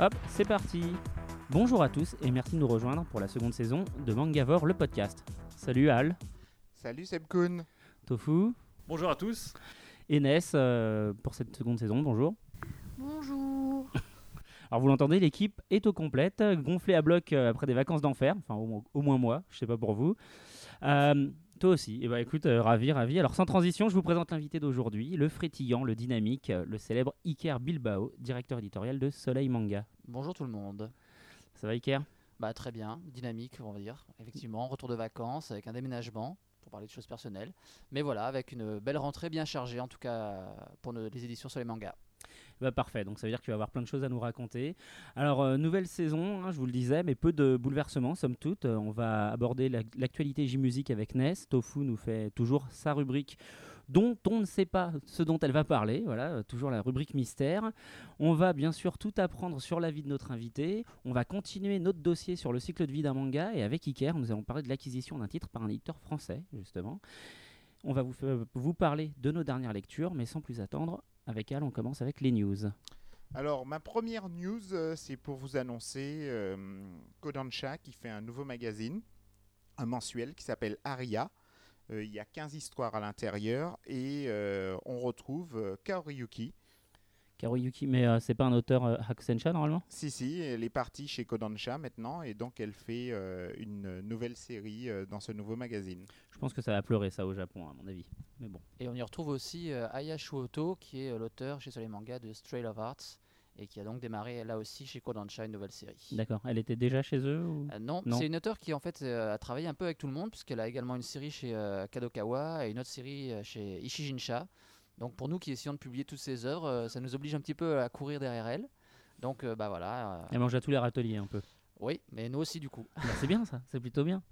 Hop, c'est parti Bonjour à tous et merci de nous rejoindre pour la seconde saison de Mangavore, le podcast. Salut Al, Salut Sebkun. Tofu Bonjour à tous. et Ness euh, pour cette seconde saison, bonjour. Bonjour. Alors vous l'entendez, l'équipe est au complète, gonflée à bloc euh, après des vacances d'enfer, enfin au, moins- au moins moi, je sais pas pour vous. Euh, toi aussi, et bah écoute, euh, ravi, ravi. Alors sans transition, je vous présente l'invité d'aujourd'hui, le frétillant, le dynamique, euh, le célèbre Iker Bilbao, directeur éditorial de Soleil Manga. Bonjour tout le monde. Ça va Iker? Bah très bien, dynamique on va dire. Effectivement, retour de vacances avec un déménagement pour parler de choses personnelles. Mais voilà, avec une belle rentrée bien chargée en tout cas pour nos- les éditions sur les mangas. Bah parfait, donc ça veut dire que tu vas avoir plein de choses à nous raconter. Alors, euh, nouvelle saison, hein, je vous le disais, mais peu de bouleversements, somme toute. Euh, on va aborder la- l'actualité J-Musique avec Ness. Tofu nous fait toujours sa rubrique dont on ne sait pas ce dont elle va parler. Voilà, euh, toujours la rubrique mystère. On va bien sûr tout apprendre sur la vie de notre invité. On va continuer notre dossier sur le cycle de vie d'un manga. Et avec Iker, nous allons parler de l'acquisition d'un titre par un éditeur français, justement. On va vous parler de nos dernières lectures, mais sans plus attendre, avec Al, on commence avec les news. Alors, ma première news, euh, c'est pour vous annoncer euh, Kodansha qui fait un nouveau magazine, un mensuel qui s'appelle Aria. Euh, il y a 15 histoires à l'intérieur et on retrouve Kaoriyuki. Karuyuki, mais euh, c'est pas un auteur euh, Hakusensha normalement? Si, si, elle est partie chez Kodansha maintenant et donc elle fait euh, une nouvelle série euh, dans ce nouveau magazine. Je pense que ça va pleurer ça au Japon, à mon avis. Mais bon. Et on y retrouve aussi euh, Aya Shuoto qui est euh, l'auteur chez Soleil Manga de Stray of Arts et qui a donc démarré là aussi chez Kodansha une nouvelle série. D'accord. Elle était déjà chez eux ou... Euh, non, Non. c'est une auteure qui en fait euh, a travaillé un peu avec tout le monde puisqu'elle a également une série chez euh, Kadokawa et une autre série euh, chez Ishijinsha. Donc pour nous qui essayons de publier toutes ces œuvres, euh, ça nous oblige un petit peu à courir derrière elle. Donc euh, bah voilà. euh, Elle mange à tous les râteliers un peu. oui, mais nous aussi du coup. Bah, c'est bien ça, c'est plutôt bien.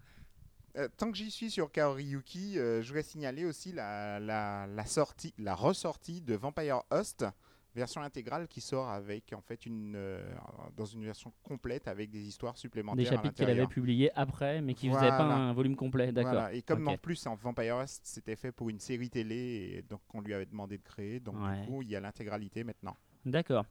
Euh, tant que j'y suis sur Kaoriyuki, euh, je voudrais signaler aussi la, la, la sortie, la ressortie de Vampire Host, version intégrale qui sort avec en fait une euh, dans une version complète avec des histoires supplémentaires. Des chapitres qu'elle avait publiés après, mais qui faisaient pas un volume complet. D'accord. Voilà. Et comme en plus en Vampire Host c'était fait pour une série télé, et donc on lui avait demandé de créer, donc Ouais. du coup il y a l'intégralité maintenant. D'accord.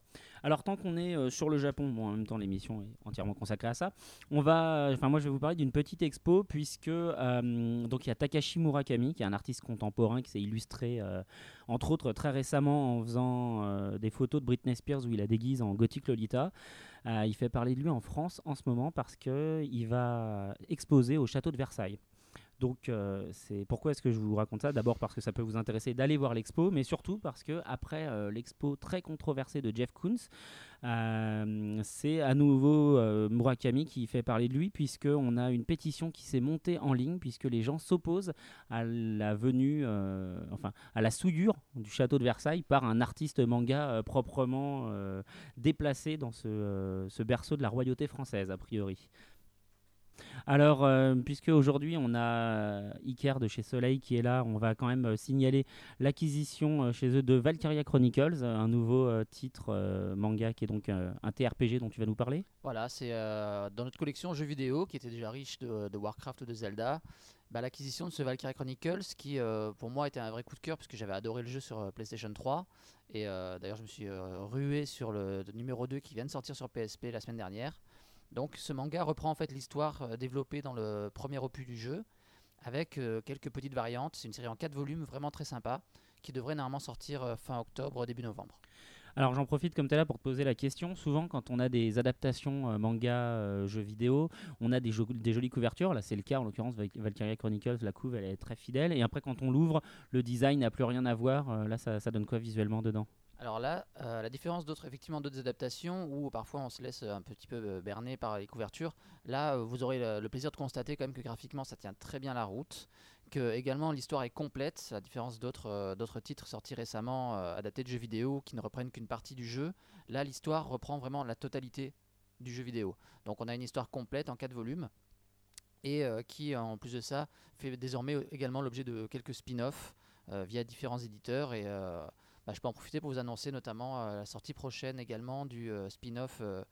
Alors tant qu'on est euh, sur le Japon, en même temps l'émission est entièrement consacrée à ça, on va, enfin moi je vais vous parler d'une petite expo puisque euh, donc il y a Takashi Murakami qui est un artiste contemporain qui s'est illustré euh, entre autres très récemment en faisant des photos de Britney Spears où il la déguise en gothique Lolita. Il fait parler de lui en France en ce moment parce que il va exposer au château de Versailles. Donc, euh, c'est pourquoi est-ce que je vous raconte ça? D'abord parce que ça peut vous intéresser d'aller voir l'expo, mais surtout parce que après euh, l'expo très controversée de Jeff Koons, euh, c'est à nouveau Murakami qui fait parler de lui, puisque on a une pétition qui s'est montée en ligne, puisque les gens s'opposent à la venue, enfin à la souillure du château de Versailles par un artiste manga proprement déplacé dans ce berceau de la royauté française, a priori. Alors, euh, puisque aujourd'hui on a euh, Iker de chez Soleil qui est là, on va quand même euh, signaler l'acquisition chez eux de Valkyria Chronicles, un nouveau titre manga qui est donc un TRPG dont tu vas nous parler. Voilà, c'est dans notre collection jeux vidéo qui était déjà riche de, Warcraft ou de Zelda. bah, L'acquisition de ce Valkyrie Chronicles qui pour moi était un vrai coup de cœur parce que j'avais adoré le jeu sur PlayStation 3 et d'ailleurs je me suis rué sur le numéro 2 qui vient de sortir sur PSP la semaine dernière. Donc ce manga reprend en fait l'histoire euh, développée dans le premier opus du jeu avec euh, quelques petites variantes. C'est une série en 4 volumes vraiment très sympa qui devrait normalement sortir euh, fin octobre, début novembre. Alors j'en profite comme tu es là pour te poser la question. Souvent quand on a des adaptations manga, jeux vidéo, on a des, jo- des jolies couvertures. Là c'est le cas en l'occurrence Val- Valkyria Chronicles, la couve elle est très fidèle. Et après quand on l'ouvre, le design n'a plus rien à voir. Là ça donne quoi visuellement dedans? Alors là, euh, la différence d'autres effectivement d'autres adaptations où parfois on se laisse un petit peu euh, berner par les couvertures, là euh, vous aurez le, plaisir de constater quand même que graphiquement ça tient très bien la route, que également l'histoire est complète, à la différence d'autres titres sortis récemment adaptés de jeux vidéo qui ne reprennent qu'une partie du jeu. Là l'histoire reprend vraiment la totalité du jeu vidéo. Donc on a une histoire complète en 4 volumes et qui en plus de ça fait désormais également l'objet de quelques spin-offs via différents éditeurs et bah, je peux en profiter pour vous annoncer notamment euh, la sortie prochaine également du euh, spin-off euh,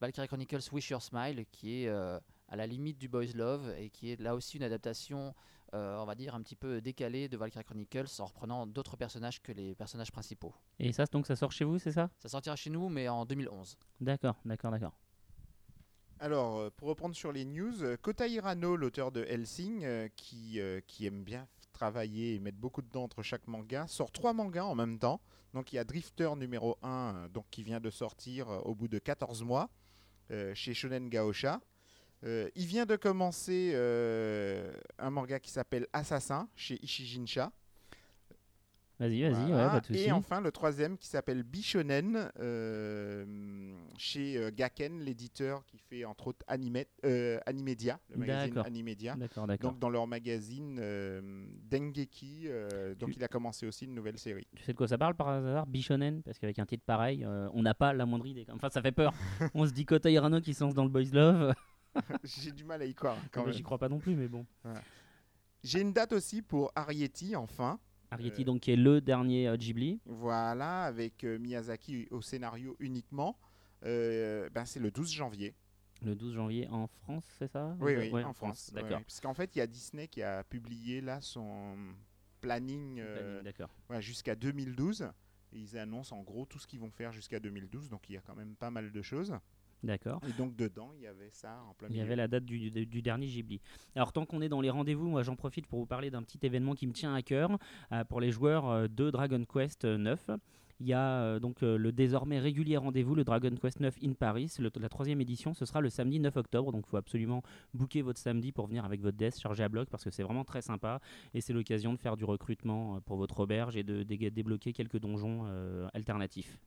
Valkyrie Chronicles Wish Your Smile qui est euh, à la limite du Boys Love et qui est là aussi une adaptation euh, on va dire, un petit peu décalé de Valkyrie Chronicles en reprenant d'autres personnages que les personnages principaux. Et ça, donc ça sort chez vous, c'est ça? Ça sortira chez nous, mais en 2011. D'accord, d'accord, d'accord. Alors, pour reprendre sur les news, Kota Hirano, l'auteur de Helsing, euh, qui, euh, qui aime bien travailler et mettre beaucoup de temps entre chaque manga, sort trois mangas en même temps. Donc, il y a Drifter numéro 1, euh, donc, qui vient de sortir euh, au bout de 14 mois euh, chez Shonen Gaosha. Il vient de commencer un manga qui s'appelle Assassin chez Ishijinsha. Vas-y, vas-y, Voilà. ouais, pas de soucis. Et enfin, le troisième qui s'appelle Bishonen euh, chez euh, Gaken, l'éditeur qui fait entre autres Anime, euh, Animedia, le magazine. Animedia. D'accord, d'accord. Donc dans leur magazine euh, Dengeki, donc Tu- il a commencé aussi une nouvelle série. Tu sais de quoi ça parle par hasard Bishonen Parce qu'avec un titre pareil, on n'a pas la moindre idée. Enfin, ça fait peur. on se dit Kota Hirano qui se lance dans le boys love. J'ai du mal à y croire quand. J'y crois pas non plus, mais bon. J'ai une date aussi pour Arieti, enfin. Arrietty, Euh, donc, qui est le dernier euh, Ghibli. Voilà, avec euh, Miyazaki au scénario uniquement. Ben, c'est le 12 janvier. Le 12 janvier en France, c'est ça? Oui, oui, Ouais, en France. D'accord. ouais. Parce qu'en fait, il y a Disney qui a publié là son planning euh, ouais, jusqu'à 2012. Et ils annoncent en gros tout ce qu'ils vont faire jusqu'à 2012. Donc il y a quand même pas mal de choses. D'accord. Et donc dedans, il y avait ça en plein Il y milieu. avait la date du, du- du dernier Ghibli. Alors tant qu'on est dans les rendez-vous, moi j'en profite pour vous parler d'un petit événement qui me tient à cœur euh, pour les joueurs euh, de Dragon Quest euh, 9. Il y a euh, donc euh, le désormais régulier rendez-vous, le Dragon Quest 9 in Paris. Le- la troisième édition, ce sera le samedi 9 octobre. Donc il faut absolument booker votre samedi pour venir avec votre desk chargé à bloc parce que c'est vraiment très sympa. Et c'est l'occasion de faire du recrutement euh, pour votre auberge et de, dé- débloquer quelques donjons alternatifs.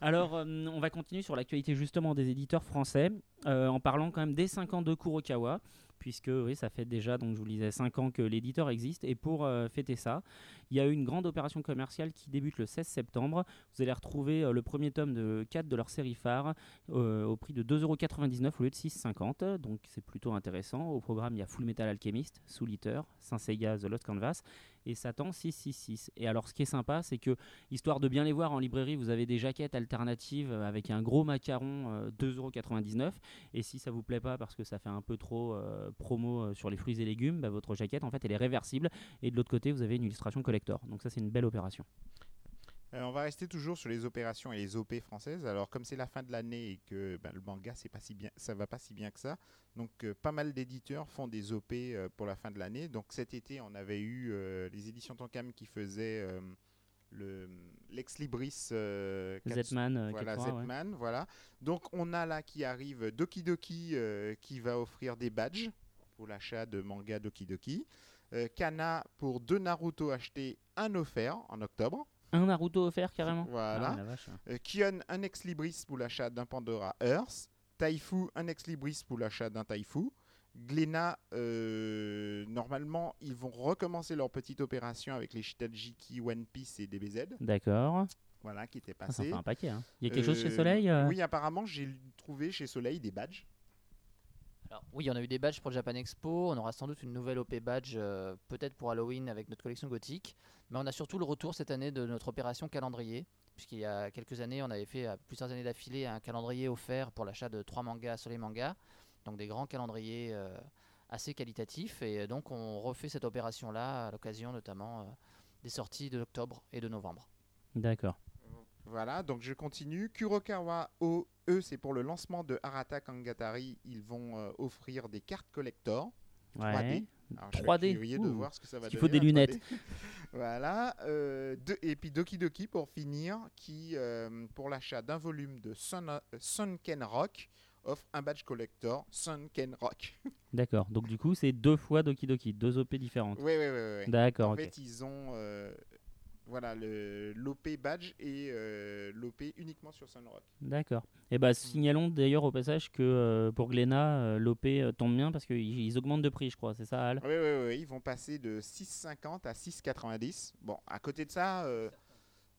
Alors, on va continuer sur l'actualité justement des éditeurs français en parlant quand même des 5 ans de Kurokawa, puisque oui, ça fait déjà, donc je vous le disais, 5 ans que l'éditeur existe. Et pour fêter ça, il y a eu une grande opération commerciale qui débute le 16 septembre. Vous allez retrouver euh, le premier tome de 4 de leur série phare euh, au prix de 2,99€ au lieu de 6,50€. Donc c'est plutôt intéressant. Au programme, il y a Full Metal Alchemist, Soul Eater, Saint Seiya The Lost Canvas et Satan 666. Et alors ce qui est sympa, c'est que histoire de bien les voir en librairie, vous avez des jaquettes alternatives avec un gros macaron euh, 2,99€. Et si ça vous plaît pas parce que ça fait un peu trop euh, promo sur les fruits et légumes, bah, votre jaquette en fait elle est réversible. Et de l'autre côté, vous avez une illustration collector. Donc ça c'est une belle opération. Euh, on va rester toujours sur les opérations et les OP françaises. Alors comme c'est la fin de l'année et que ben, le manga c'est pas si bien, ça va pas si bien que ça. Donc euh, pas mal d'éditeurs font des OP euh, pour la fin de l'année. Donc cet été on avait eu euh, les éditions Tonkam qui faisaient le l'ex libris euh, Zetman, voilà, 83, ouais. Zetman, voilà. Donc on a là qui arrive Doki Doki qui va offrir des badges pour l'achat de manga Doki Doki. Euh, Kana pour deux Naruto achetés, un offert en octobre. Un Naruto offert carrément. Voilà. Ah, la vache. Euh, Kion, un ex libris pour l'achat d'un Pandora Earth. Taifu, un ex libris pour l'achat d'un Taifu. Glénat, euh, normalement, ils vont recommencer leur petite opération avec les Shitajiki, One Piece et DBZ. D'accord. Voilà, qui étaient Ah, ça passés. fait un paquet. hein. Il y a quelque chose chez Euh, Soleil euh Oui, apparemment, j'ai trouvé chez Soleil des badges. Oui, on a eu des badges pour le Japan Expo. On aura sans doute une nouvelle OP badge, euh, peut-être pour Halloween avec notre collection gothique. Mais on a surtout le retour cette année de notre opération calendrier. Puisqu'il y a quelques années, on avait fait à plusieurs années d'affilée un calendrier offert pour l'achat de trois mangas Soleil Manga. Donc des grands calendriers euh, assez qualitatifs. Et donc on refait cette opération-là à l'occasion notamment euh, des sorties de octobre et de novembre. D'accord. Voilà, donc je continue. Kurokawa O, eux, c'est pour le lancement de Arata Kangatari. Ils vont euh, offrir des cartes collector. 3D. Ouais. Alors, je suis 3D, curieux de voir ce que ça va donner. faut des la 3D. lunettes. voilà. euh, et puis Doki Doki pour finir, qui euh, pour l'achat d'un volume de Sun, Sunken Rock offre un badge collector Sunken Rock. D'accord. Donc du coup, c'est deux fois Doki Doki, deux OP différentes. Oui, oui, oui. oui. D'accord. En fait, ils ont voilà le l'OP badge et euh, l'OP uniquement sur Sunrock. D'accord. Et bah signalons d'ailleurs au passage que euh, pour Glénat, euh, l'OP euh, tombe bien parce qu'ils ils augmentent de prix, je crois. C'est ça, Al? Oui, oui, oui, ils vont passer de 6,50 à 6,90. Bon, à côté de ça, euh,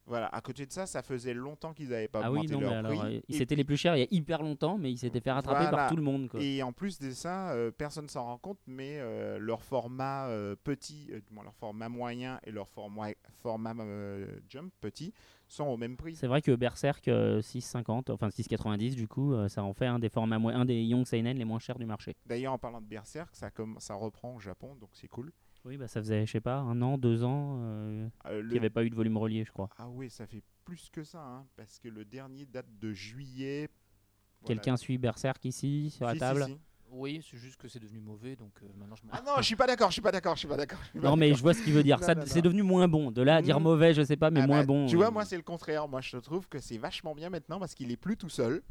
voilà, à côté de ça, ça faisait longtemps qu'ils n'avaient pas Ah oui, augmenté non, mais leur alors, prix. euh, Et c'était les plus chers il y a hyper longtemps, mais ils s'étaient fait rattraper Voilà. par tout le monde. Quoi. Et en plus de ça, euh, personne s'en rend compte, mais euh, leur format euh, petit, euh, du moins leur format moyen et leur format, format euh, jump petit sont au même prix. C'est vrai que Berserk euh, 6,50, enfin 6,90 du coup, euh, ça en fait un des formats, un des Young Seinen les moins chers du marché. D'ailleurs, en parlant de Berserk, ça, ça reprend au Japon, donc c'est cool. Oui, bah ça faisait, je sais pas, un an, deux ans euh, Euh, qu'il le- n'y avait pas eu de volume relié, je crois. Ah oui, ça fait plus que ça, hein, parce que le dernier date de juillet. Voilà. Quelqu'un suit Berserk ici, sur la Si, table si. Oui, c'est juste que c'est devenu mauvais, donc euh, maintenant je. Ah non, je suis pas d'accord, je suis pas d'accord, je suis pas d'accord. Non, mais je vois ce qu'il veut dire. C'est devenu moins bon. De là à dire Mm. mauvais, je sais pas, mais Ah moins bah, bon. Tu vois, euh, moi, c'est le contraire. Moi, je trouve que c'est vachement bien maintenant parce qu'il est plus tout seul.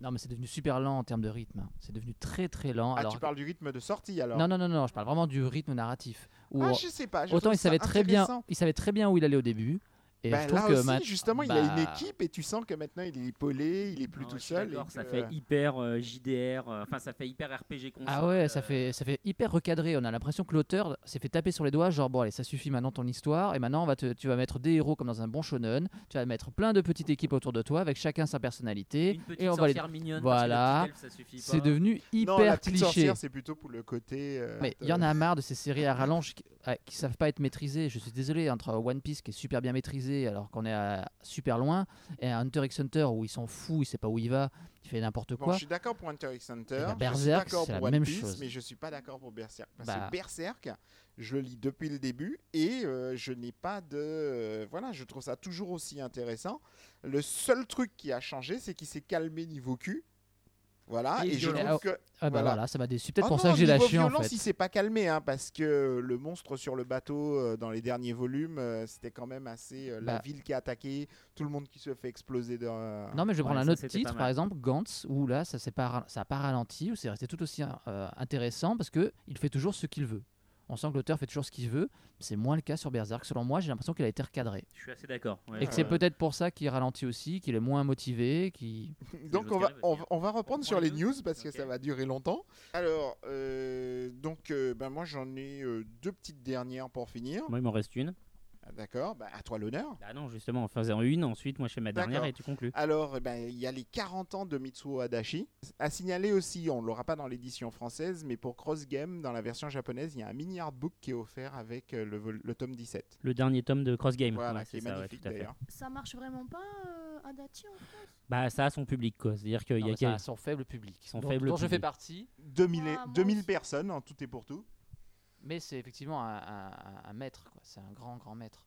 Non, mais c'est devenu super lent en termes de rythme. C'est devenu très très lent. Ah, alors tu parles du rythme de sortie alors? Non, non, non, non, je parle vraiment du rythme narratif. Où, Ah, je sais pas. je autant il savait très bien, il savait très bien où il allait au début. Et Ben, je trouve là que aussi, ma- justement, il a une bah, équipe et tu sens que maintenant il est épaulé, il est plus non, tout seul. et que- Ça fait hyper euh, JDR, euh, enfin ça fait hyper RPG console. Ah ouais, euh, ça fait, ça fait hyper recadré. On a l'impression que l'auteur s'est fait taper sur les doigts, genre bon allez, ça suffit maintenant ton histoire. Et maintenant on va te, tu vas mettre des héros comme dans un bon shonen. Tu vas mettre plein de petites équipes autour de toi avec chacun sa personnalité. Une petite et on va les. sorcière mignonne. Voilà. C'est pas. devenu Non, hyper la petite cliché. sorcière, c'est plutôt pour le côté. euh, Mais il y en a marre de ces séries à rallonge qui, ah, qui savent pas être maîtrisées. Je suis désolé, entre One Piece qui est super bien maîtrisé alors qu'on est à- super loin, et un Hunter x Hunter où il s'en fout, il sait pas où il va, il fait n'importe Bon, quoi. je suis d'accord pour Hunter x Hunter. Eh ben, Berserk, c'est la One même Piece, chose. mais je suis pas d'accord pour Berserk. Parce Bah. que Berserk, je le lis depuis le début et euh, je n'ai pas de. euh, voilà, je trouve ça toujours aussi intéressant. Le seul truc qui a changé, c'est qu'il s'est calmé niveau cul. Voilà, Et et, je trouve que. Ah bah voilà. voilà, ça m'a déçu. Peut-être Ah pour non, ça que j'ai lâché en fait. il s'est pas calmé, hein, parce que le monstre sur le bateau euh, dans les derniers volumes, euh, c'était quand même assez. euh, la Bah. ville qui est attaquée, tout le monde qui se fait exploser. Dans... Non mais je vais Ouais, prendre un ça, autre titre, par exemple Gantz, où là ça n'a pas, ça a pas ralenti, où c'est resté tout aussi euh, intéressant parce que il fait toujours ce qu'il veut. On sent que l'auteur fait toujours ce qu'il veut. C'est moins le cas sur Berserk. Selon moi, j'ai l'impression qu'il a été recadré. Je suis assez d'accord. ouais. Et que c'est peut-être pour ça qu'il ralentit aussi, qu'il est moins motivé, qui. Donc on va, on, on va reprendre On sur les news parce que Ok. ça va durer longtemps. Alors, euh, donc euh, ben moi j'en ai euh, deux petites dernières pour finir. Moi, il m'en reste une. D'accord, ben, à toi l'honneur. Ah non, justement, en faisant une, ensuite, moi, je fais ma dernière et tu conclus. Alors, eh ben, il y a les 40 ans de Mitsuo Adachi. À signaler aussi, on ne l'aura pas dans l'édition française, mais pour Cross Game, dans la version japonaise, il y a un mini artbook qui est offert avec euh, le, le tome 17. Le dernier tome de Cross Game. Voilà, Ouais, qui est c'est ça, ouais, magnifique fait. d'ailleurs. Ça marche vraiment pas euh, à Dati en France Bah, ça a son public, quoi. C'est-à-dire qu'il y a ça quel- a son faible public. Son dont, faible dont je fais partie, 2000, et- Ah, moi 2000 aussi. personnes en tout et pour tout. Mais c'est effectivement un, un- un maître. quoi. C'est un grand, grand maître.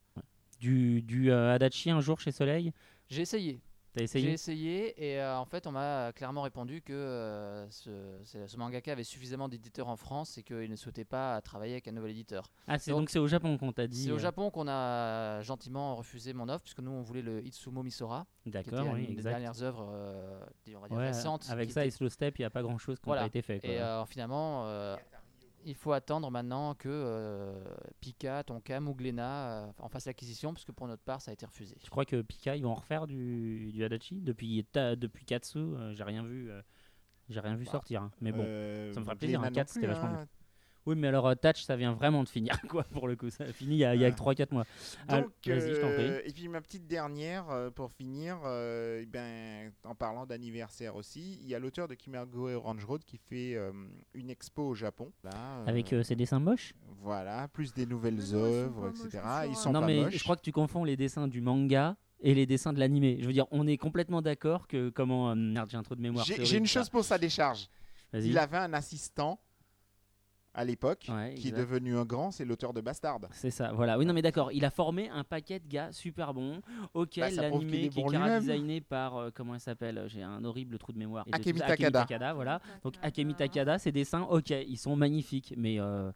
du, du euh, Adachi un jour chez Soleil? J'ai essayé. T'as J'ai essayé essayé et euh, en fait on m'a clairement répondu que euh, ce, mangaka avait suffisamment d'éditeurs en France et qu'il ne souhaitait pas travailler avec un nouvel éditeur. Ah, c'est Donc, c'est au Japon qu'on t'a dit. C'est au Japon qu'on a gentiment refusé mon offre puisque nous on voulait le Itsumo Misora, D'accord, oui, une des dernières œuvres on va dire Ouais, récentes. avec ça était- et Slow Step, il n'y a pas grand chose qui Voilà. pas été fait. quoi. Et finalement, il faut attendre maintenant que euh, Pika, Tonkam ou Glénat euh, en fassent l'acquisition, puisque pour notre part, ça a été refusé. Je crois que Pika, ils vont en refaire du, du Adachi. Depuis, ta- depuis Katsu, euh, j'ai rien vu, euh, j'ai rien vu Bah, sortir. hein. Mais bon. Euh, ça me fera plaisir, non 4, c'était vachement hein. Oui, mais alors euh, Touch, ça vient vraiment de finir, quoi, pour le coup. Ça a fini il y a, il y a que 3-4 mois. Ah, Donc, vas-y, je t'en prie. euh, et puis ma petite dernière euh, pour finir, euh, eh ben, en parlant d'anniversaire aussi, il y a l'auteur de Kimago et Orange Road qui fait euh, une expo au Japon. Là, euh, Avec euh, ses dessins moches? voilà, plus des nouvelles ils sont œuvres, pas moches, etc. ils sont sont Non, pas mais moches. je crois que tu confonds les dessins du manga et les dessins de l'animé. Je veux dire, on est complètement d'accord que comment. euh, merde, j'ai un trou de mémoire. J'ai une chose pour sa décharge. Il avait un assistant à l'époque Ouais, qui est devenu un grand, c'est l'auteur de Bastard. C'est ça, voilà. Oui, non, mais d'accord. Il a formé un paquet de gars super bons, auquel Bah, l'animé est qui est bon designé par. euh, comment il s'appelle J'ai un horrible trou de mémoire. Akemi tout ça, Takada. voilà. Donc, Akemi Takada, ses dessins, ok, ils sont magnifiques, mais. euh,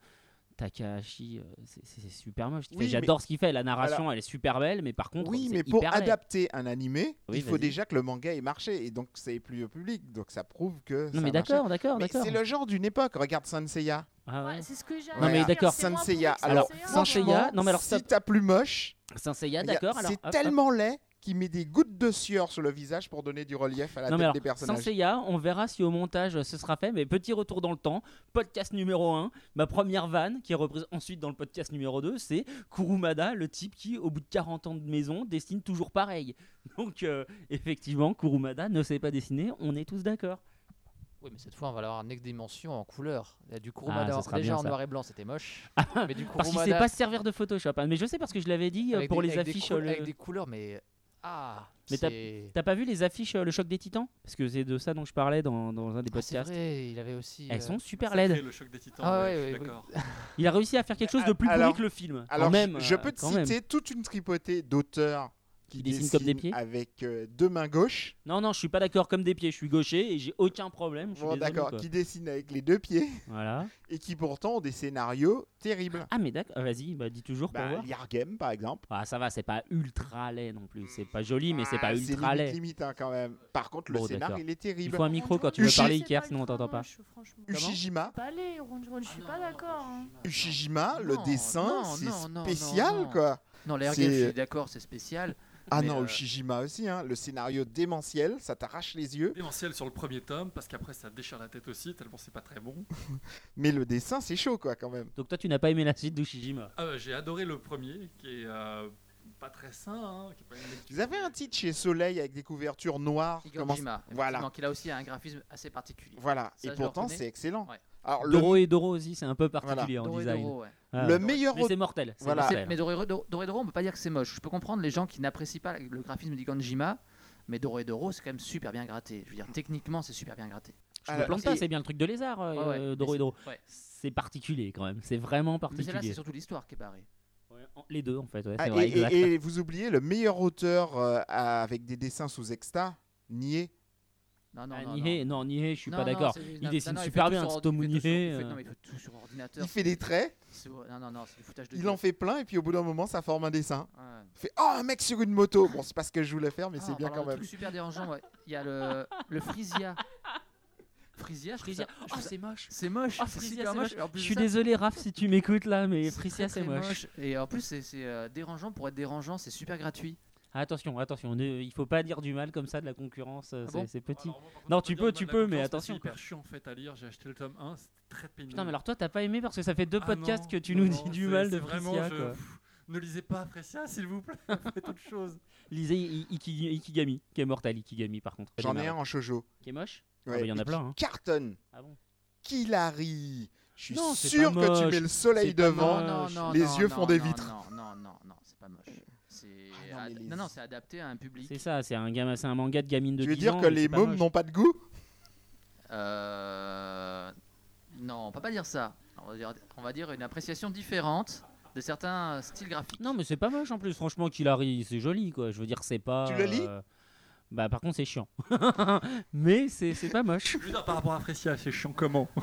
Takahashi, euh, c'est- super moche. Oui. J'adore ce qu'il fait. La narration, elle est super belle, mais par contre, Oui, mais pour hyper laid. adapter un animé, Oui, il faut déjà que le manga ait marché et donc c'est plus au public. Donc ça prouve que. Non, ça mais d'accord, d'accord, d'accord. c'est le genre d'une époque. Regarde Sanseiya. Ah ouais. Ouais, c'est ce que j'ai. Non, mais d'accord. Sanseiya, alors, Sanseiya, Sanseiya, non, mais alors, si t'as plus moche, Saint Seiya, il y a- d'accord. alors, c'est tellement laid qu'il met des gouttes de sueur sur le visage pour donner du relief à la Non, mais tête alors, des personnages. Sanseiya, on verra si au montage euh, ce sera fait. Mais petit retour dans le temps, podcast numéro 1, ma première vanne qui est reprise ensuite dans le podcast numéro 2, c'est Kurumada, le type qui, au bout de 40 ans de maison, dessine toujours pareil. Donc, euh, effectivement, Kurumada ne sait pas dessiner, on est tous d'accord. Oui, mais cette fois, on va l'avoir en next dimension en couleur. Il y a du Ah, Kurumada. ça sera Déjà en ça. noir et blanc, c'était moche. mais du Parce qu'il Kurumada sait pas se servir de Photoshop. hein. Mais je sais parce que je l'avais dit euh, avec pour des- les avec des affiches. euh, le- avec des couleurs, mais Ah, Mais t'as- pas vu les affiches euh, Le Choc des Titans? Parce que c'est de ça dont je parlais dans, dans un des Ah, c'est podcasts. vrai, il avait aussi. Elles euh, sont super Sacré, laides. Le choc des titans. Ah ouais, ouais, je suis ouais, d'accord. Il a réussi à faire quelque chose de plus Alors- pourri que le film. Quand Alors, même, je euh, peux te quand même. citer toute une tripotée d'auteurs qui, Qui dessinent comme des pieds avec euh, deux mains gauches. Non, non, je suis pas d'accord comme des pieds. Je suis gaucher et j'ai aucun problème. je suis Bon, d'accord, qui dessinent avec les deux pieds Voilà. et qui pourtant ont des scénarios terribles. Ah, mais d'accord. Vas-y, bah, dis toujours pour Bah, voir. Liar Game, par exemple. Ah, ça va, c'est pas ultra laid non plus. C'est pas joli, mais c'est Ah, pas ultra limite, laid. limite hein, quand même. Par contre, le Bon, scénar, d'accord. il est Il terrible. faut un micro quand tu veux Uchi- parler, C'est Iker, sinon on t'entend pas. Ushijima, Pas les je suis pas d'accord. hein. Ushijima, le dessin, c'est spécial, quoi. Non, l'air C'est- game, je suis d'accord, c'est spécial. Ah Mais, non, euh, Ushijima aussi, hein. le scénario démentiel, ça t'arrache les yeux. Démentiel sur le premier tome, parce qu'après ça déchire la tête aussi, tellement c'est pas très bon. Mais le dessin, c'est chaud, quoi, quand même. Donc toi, tu n'as pas aimé la suite d'Ushijima. Ah, J'ai adoré le premier, qui est euh, pas très sain. hein, qui est pas une lecture, Vous avez un titre chez Soleil avec des couvertures noires. comment- Higojima, Voilà. donc il a aussi un graphisme assez particulier. Voilà, Ça, et pourtant, c'est excellent. Ouais. Alors, le, Doro et Doro aussi, c'est un peu particulier en Doré design. Doro, ouais. Ah, le meilleur Mais c'est mortel. Voilà. mortel. Mais Doré Doro, Doré Doro, on peut pas dire que c'est moche. Je peux comprendre les gens qui n'apprécient pas le graphisme d'Igonjima, mais Doré Doro, c'est quand même super bien gratté. Je veux dire, techniquement, c'est super bien gratté. Je me Alors, plante pas, et- c'est bien le truc de lézard, euh, Ouais, ouais, euh, mais Doro et c'est- Doro. ouais. C'est particulier quand même, c'est vraiment Mais celle-là, particulier. c'est surtout l'histoire qui est barrée. Les deux en fait, ouais, Ah, et, vrai, et- et vous oubliez le meilleur auteur euh, avec des dessins sous exta, Nier. Non, non, Ah, non. Nihé, non. non, Nihé, je suis Non, pas non, d'accord. Il non, dessine non, super bien, sur- Nihé, il fait-. Non, mais il fait tout sur ordinateur. Il fait des traits, Non, non, non, c'est du foutage de il gueule. en fait plein, et puis au bout d'un moment, ça forme un dessin. Ouais. Il fait Oh, un mec sur une moto Bon, c'est pas ce que je voulais faire, mais Ah, c'est en bien quand même. super dérangeant, ouais. Il y a le, le Frisia. Frisia, je Frisia. Oh, c'est moche. c'est moche. Oh, Frisia, moche. moche. Plus Je suis ça, désolé, Raph, si tu m'écoutes là, mais Frisia, c'est moche. Et en plus, c'est c'est, euh, dérangeant pour être dérangeant, c'est super gratuit. Attention, attention, ne- il faut pas dire du mal comme ça de la concurrence, euh, Ah c'est bon petit. Alors, moi, par contre, Non, tu peux tu peux, mais attention, C'est hyper chiant en fait à lire. J'ai acheté le tome 1, c'est très pénible. Putain, mais alors toi, t'as pas aimé parce que ça fait deux Ah podcasts non, que tu non, nous dis du mal de c'est vraiment, je- pff, Ne lisez pas Frecia, s'il vous plaît. Faites autre chose. Lisez Ikigami, qui est mortel, Ikigami par contre. J'en ai un en shoujo. Qui est moche Ah Ouais, bah, il y en a plein, hein. Cartonne. Ah bon Kilari. Je suis sûr que tu mets le soleil devant. les yeux font des non, vitres. Non, non, non, non, c'est pas moche. C'est Ah non, ad- mais les- non, non, c'est adapté à un public. C'est ça, c'est un, gamin, c'est un manga de gamine de Tu veux 10 dire ans, que les mômes n'ont pas de goût? Euh... Non, on peut pas dire ça. On va dire, on va dire une appréciation différente de certains styles graphiques. Non, mais c'est pas moche en plus, franchement, Kilari, c'est joli quoi. Je veux dire, c'est pas. Tu le lis? euh, Bah, par contre, c'est chiant. mais c'est c'est pas moche. Je veux dire, par rapport à Frecia, c'est chiant comment?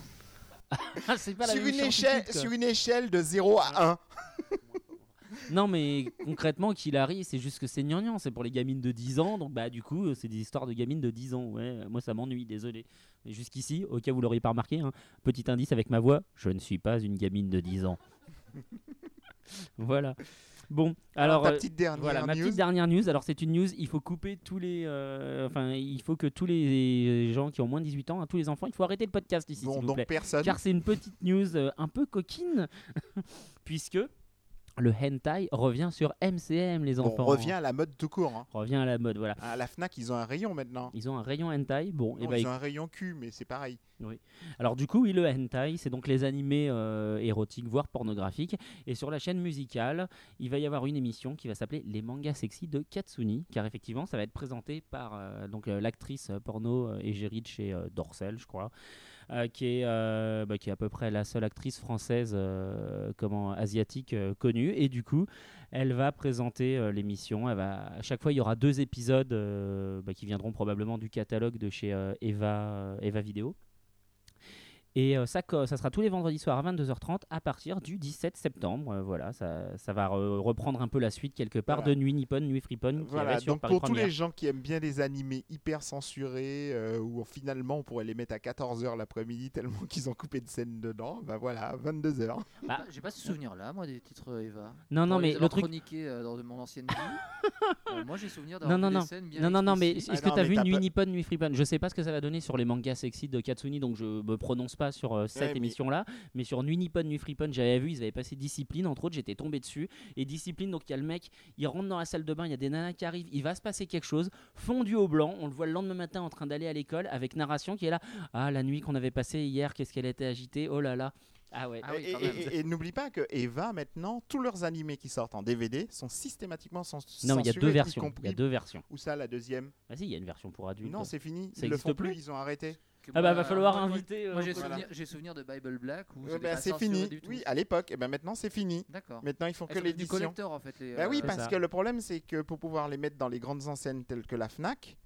Ah, c'est pas la sur même une, échelle, sur une échelle de 0 à 1. Non, mais concrètement, Kilari, c'est juste que c'est gnangnan, c'est pour les gamines de 10 ans, donc bah, du coup, euh, c'est des histoires de gamines de 10 ans. Ouais, moi, ça m'ennuie, désolé. Mais jusqu'ici, au cas où vous l'auriez pas remarqué, hein, petit indice avec ma voix, je ne suis pas une gamine de 10 ans. voilà. Bon, alors. ta euh, petite dernière Voilà, ma news. petite dernière news. Alors, c'est une news. Il faut couper tous les. euh, enfin, il faut que tous les gens qui ont moins de 18 ans, hein, tous les enfants, il faut arrêter le podcast ici, Bon, s'il vous donc plaît. personne. Car c'est une petite news euh, un peu coquine, puisque le hentai revient sur MCM, les On enfants. revient à la mode tout court. hein. Revient à la mode, voilà. À la Fnac, ils ont un rayon maintenant. Ils ont un rayon hentai. Bon, et Non, bah, ils ont un rayon cul, mais c'est pareil. Alors du coup, oui, le hentai, c'est donc les animés euh, érotiques, voire pornographiques. Et sur la chaîne musicale, il va y avoir une émission qui va s'appeler Les mangas sexy de Katsuni, car effectivement, ça va être présenté par euh, donc euh, l'actrice porno égérie de chez Dorsel, je crois. Euh, qui, est, euh, bah, qui est à peu près la seule actrice française euh, comment, asiatique connue. Et du coup, elle va présenter l'émission. Elle va, à chaque fois, il y aura deux épisodes bah, qui viendront probablement du catalogue de chez Eva, Eva Vidéo. Et euh, ça, ça sera tous les vendredis soirs à 22h30 à partir du 17 septembre. Euh, voilà, ça, ça va re- reprendre un peu la suite quelque part Voilà. de Nuit Nippon, Nuit Frippon Voilà, avait sur donc Paris pour tous les gens qui aiment bien les animés hyper censurés, euh, où finalement on pourrait les mettre à 14h l'après-midi tellement qu'ils ont coupé de scènes dedans, bah voilà, 22h. Bah, J'ai pas ce souvenir là, moi, des titres euh, Eva. Non, non, Pour les mais le truc. chroniqués, euh, dans mon ancienne vie. euh, moi, j'ai souvenir Non, d'avoir non, vu non. des scènes bien Non, non, non, mais est-ce Ah que non, tu as mais vu t'as Nuit pas- Nippon, Nuit Frippon Je sais pas ce que ça va donner sur les mangas sexy de Katsuni, donc je me prononce pas sur euh, cette Ouais, émission-là. Mais sur Nuit Nippon, Nuit Frippon, j'avais vu, ils avaient passé Discipline, entre autres, j'étais tombé dessus. Et Discipline, donc il y a le mec, il rentre dans la salle de bain, il y a des nanas qui arrivent, il va se passer quelque chose, fondu au blanc, on le voit le lendemain matin en train d'aller à l'école, avec narration qui est là. Ah, la nuit qu'on avait passée hier, qu'est-ce qu'elle était agitée, oh là là. Ah ouais. Ah oui, et et- même. et- et n'oublie pas que Eva, maintenant, tous leurs animés qui sortent en DVD sont systématiquement cens- Non, mais il y a deux versions. Il y a deux versions. Où ça, la deuxième Ah si, il y a une version pour adultes. Non, c'est fini. Ça Ils le existe font plus. plus Ils ont arrêté. Ah bah moi- va falloir moi- moi- inviter. Moi, euh, j'ai souvenir, j'ai souvenir de Bible Black où Ouais, c'était bah, c'est fini. Oui, à l'époque. Et ben maintenant, c'est fini. D'accord. Maintenant, ils font Elles que sont devenues l'édition. collector en fait. Les, Bah oui, euh, parce ça. que le problème, c'est que pour pouvoir les mettre dans les grandes enseignes telles que la Fnac,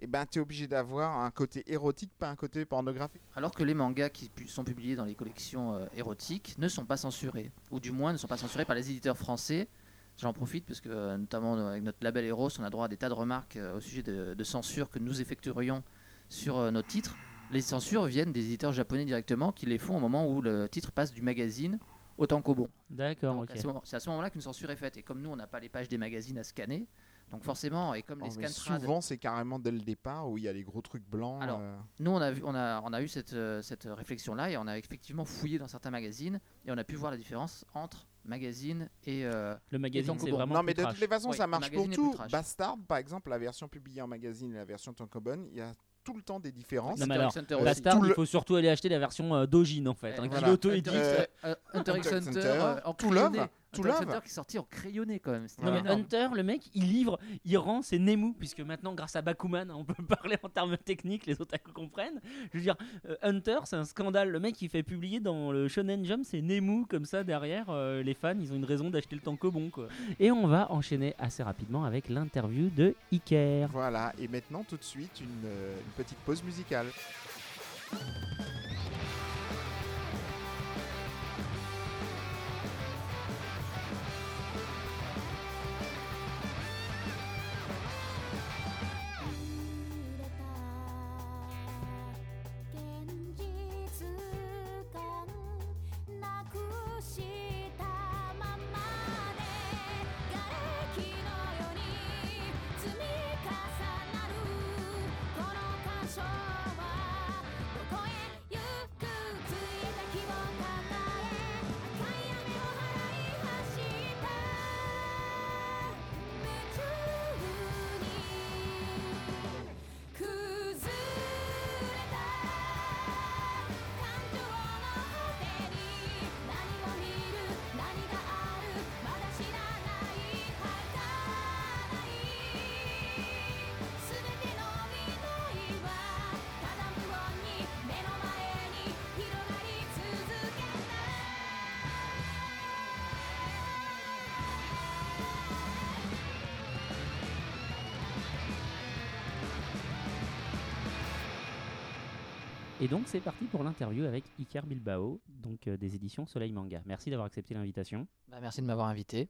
eh ben, tu es obligé d'avoir un côté érotique, pas un côté pornographique. Alors que les mangas qui pu- sont publiés dans les collections euh, érotiques ne sont pas censurés, ou du moins ne sont pas censurés par les éditeurs français. J'en profite parce que, euh, notamment euh, avec notre label Eros, on a droit à des tas de remarques euh, au sujet de, de censure que nous effectuerions sur euh, nos titres. Les censures viennent des éditeurs japonais directement qui les font au moment où le titre passe du magazine au tankobon. D'accord, Donc, ok. C'est à ce moment-là qu'une censure est faite. Et comme nous, on n'a pas les pages des magazines à scanner, donc forcément, et comme Oh, les mais scantrades souvent, c'est carrément dès le départ où il y a les gros trucs blancs. Alors, euh, Nous, on a, vu, on a, on a eu cette, euh, cette réflexion-là et on a effectivement fouillé dans certains magazines et on a pu voir la différence entre magazine et. euh, Le magazine, tankobon. c'est vraiment Non, mais de trash. toutes les façons, Oui, ça marche pour tout. Bastard, par exemple, la version publiée en magazine et la version tankobon, il y a tout le temps des différences. Non, mais Hunter alors, x Hunter aussi. Bastard, tout il faut surtout aller acheter la version euh, Dojin en fait, hein, qui voilà. euh, Hunter x Hunter x Hunter, Hunter, euh, en To Love, crayonné. To Love. Hunter qui est sorti en crayonné quand même. Non mais. Hunter, le mec, il livre, il rend, c'est Nemu, puisque maintenant, grâce à Bakuman, on peut parler en termes techniques, les otaku comprennent. Je veux dire, euh, Hunter, c'est un scandale. Le mec, il fait publier dans le Shonen Jump, c'est Nemu, comme ça, derrière, euh, les fans, ils ont une raison d'acheter le tankobon, quoi. Et on va enchaîner assez rapidement avec l'interview de Iker. Voilà, et maintenant, tout de suite, une, euh, une petite pause musicale.「我心。Et donc c'est parti pour l'interview avec Iker Bilbao, donc euh, des éditions Soleil Manga. Merci d'avoir accepté l'invitation. Bah, merci de m'avoir invité.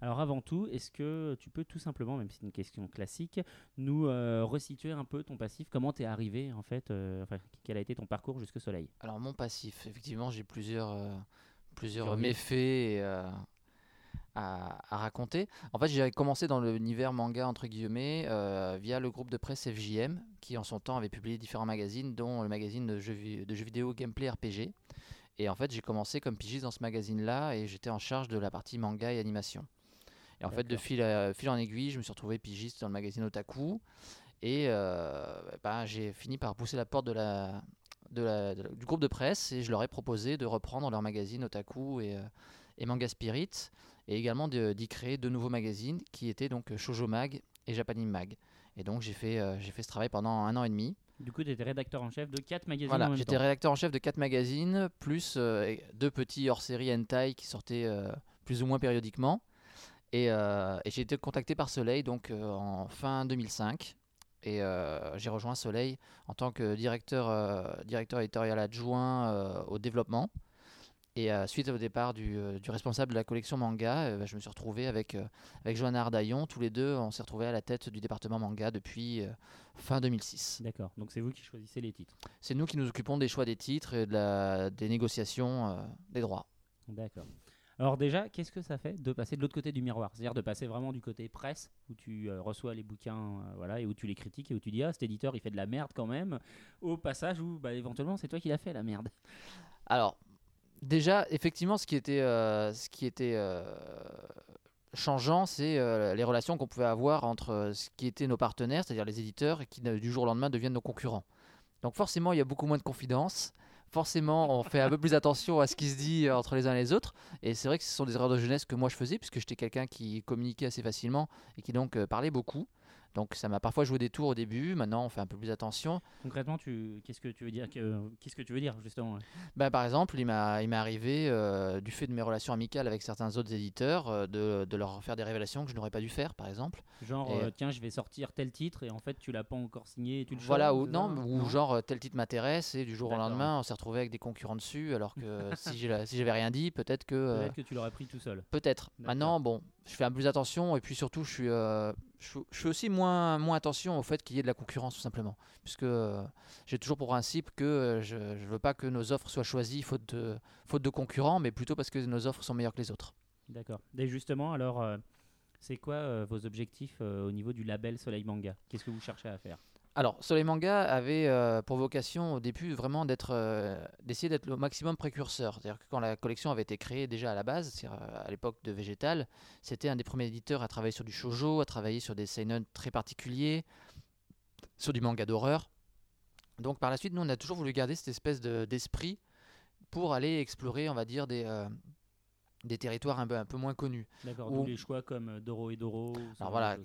Alors avant tout, est-ce que tu peux tout simplement, même si c'est une question classique, nous euh, resituer un peu ton passif? Comment t'es arrivé en fait euh, enfin, Quel a été ton parcours jusque Soleil? Alors mon passif, effectivement, j'ai plusieurs, plusieurs méfaits et, à, à raconter. En fait, j'ai commencé dans l'univers manga entre guillemets euh, via le groupe de presse FJM, qui en son temps avait publié différents magazines, dont le magazine de jeux, vi- de jeux vidéo Gameplay RPG. Et en fait, j'ai commencé comme pigiste dans ce magazine-là et j'étais en charge de la partie manga et animation. Et en fait, de fil, à- fil en aiguille, je me suis retrouvé pigiste dans le magazine Otaku. Et euh, ben, j'ai fini par pousser la porte de la, de la- de la- du groupe de presse et je leur ai proposé de reprendre leur magazine Otaku et, euh, et Manga Spirit et également de- d'y créer deux nouveaux magazines qui étaient donc Shoujo Mag et Japanime Mag. Et donc j'ai fait, euh, j'ai fait ce travail pendant un an et demi. Du coup, tu étais rédacteur en chef de quatre magazines en Voilà, j'étais rédacteur en chef de quatre magazines, plus euh, deux petits hors-série hentai qui sortaient euh, plus ou moins périodiquement. Et, euh, et j'ai été contacté par Soleil donc euh, en fin 2005. Et euh, j'ai rejoint Soleil en tant que directeur, euh, directeur éditorial adjoint euh, au développement. Et euh, suite au départ du, euh, du responsable de la collection manga, euh, bah, je me suis retrouvé avec, euh, avec Johanna Ardaillon. Tous les deux, on s'est retrouvés à la tête du département manga depuis fin 2006. D'accord, donc c'est vous qui choisissez les titres. C'est nous qui nous occupons des choix des titres et de la, des négociations des droits. D'accord. Alors déjà, qu'est-ce que ça fait de passer de l'autre côté du miroir? C'est-à-dire de passer vraiment du côté presse, où tu euh, reçois les bouquins euh, voilà, et où tu les critiques et où tu dis, ah, cet éditeur, il fait de la merde quand même, au passage où, bah, éventuellement, c'est toi qui l'as fait, la merde. Alors, déjà, effectivement, ce qui était, euh, euh, changeant, c'est euh, les relations qu'on pouvait avoir entre ce qui étaient nos partenaires, c'est-à-dire les éditeurs, et qui du jour au lendemain deviennent nos concurrents. Donc forcément, il y a beaucoup moins de confidences, forcément, on fait un peu plus attention à ce qui se dit entre les uns et les autres. Et c'est vrai que ce sont des erreurs de jeunesse que moi je faisais, puisque j'étais quelqu'un qui communiquait assez facilement et qui donc parlait beaucoup. Donc ça m'a parfois joué des tours au début. Maintenant, on fait un peu plus attention. Concrètement, tu, qu'est-ce que tu veux dire que- Qu'est-ce que tu veux dire justement Bah, par exemple, il m'est arrivé, euh, du fait de mes relations amicales avec certains autres éditeurs, euh, de, de leur faire des révélations que je n'aurais pas dû faire, par exemple. Genre, Et- euh, tiens, je vais sortir tel titre et en fait, tu l'as pas encore signé et tu le Voilà, ou non, ou genre tel titre m'intéresse et du jour au lendemain, on s'est retrouvé avec des concurrents dessus, alors que si j'ai la- si j'avais rien dit, peut-être que. Peut-être que tu l'aurais pris tout seul. Peut-être. Maintenant, bon, je fais un peu plus attention et puis surtout, je suis, je, je fais aussi moins, moins attention au fait qu'il y ait de la concurrence, tout simplement. Puisque euh, j'ai toujours pour principe que euh, je ne veux pas que nos offres soient choisies faute de, faute de concurrents, mais plutôt parce que nos offres sont meilleures que les autres. D'accord. Et justement, alors, euh, c'est quoi vos objectifs au niveau du label Soleil Manga? Qu'est-ce que vous cherchez à faire? Alors, Soleil Manga avait euh, pour vocation au début vraiment d'être, euh, d'essayer d'être le maximum précurseur. C'est-à-dire que quand la collection avait été créée déjà à la base, c'est-à-dire euh, à l'époque de Végétal, c'était un des premiers éditeurs à travailler sur du shoujo, à travailler sur des seinen très particuliers, sur du manga d'horreur. Donc par la suite, nous, on a toujours voulu garder cette espèce de- d'esprit pour aller explorer, on va dire, des, des territoires un peu, un peu moins connus. D'accord. Les choix comme euh, Doro et Doro. Alors voilà,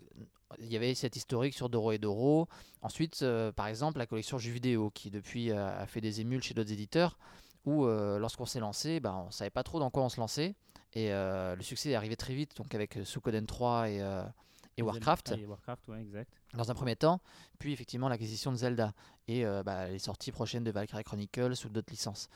il y avait cette historique sur Doro et Doro. Ensuite, euh, par exemple, la collection jeux vidéo qui depuis euh, a fait des émules chez d'autres éditeurs où euh, lorsqu'on s'est lancé, ben, on savait pas trop dans quoi on se lançait. Et euh, le succès est arrivé très vite, donc avec Suikoden 3 et, Warcraft Ah, et Warcraft, ouais, exact. dans un premier temps, puis effectivement l'acquisition de Zelda et bah, les sorties prochaines de Valkyrie Chronicles ou d'autres licences.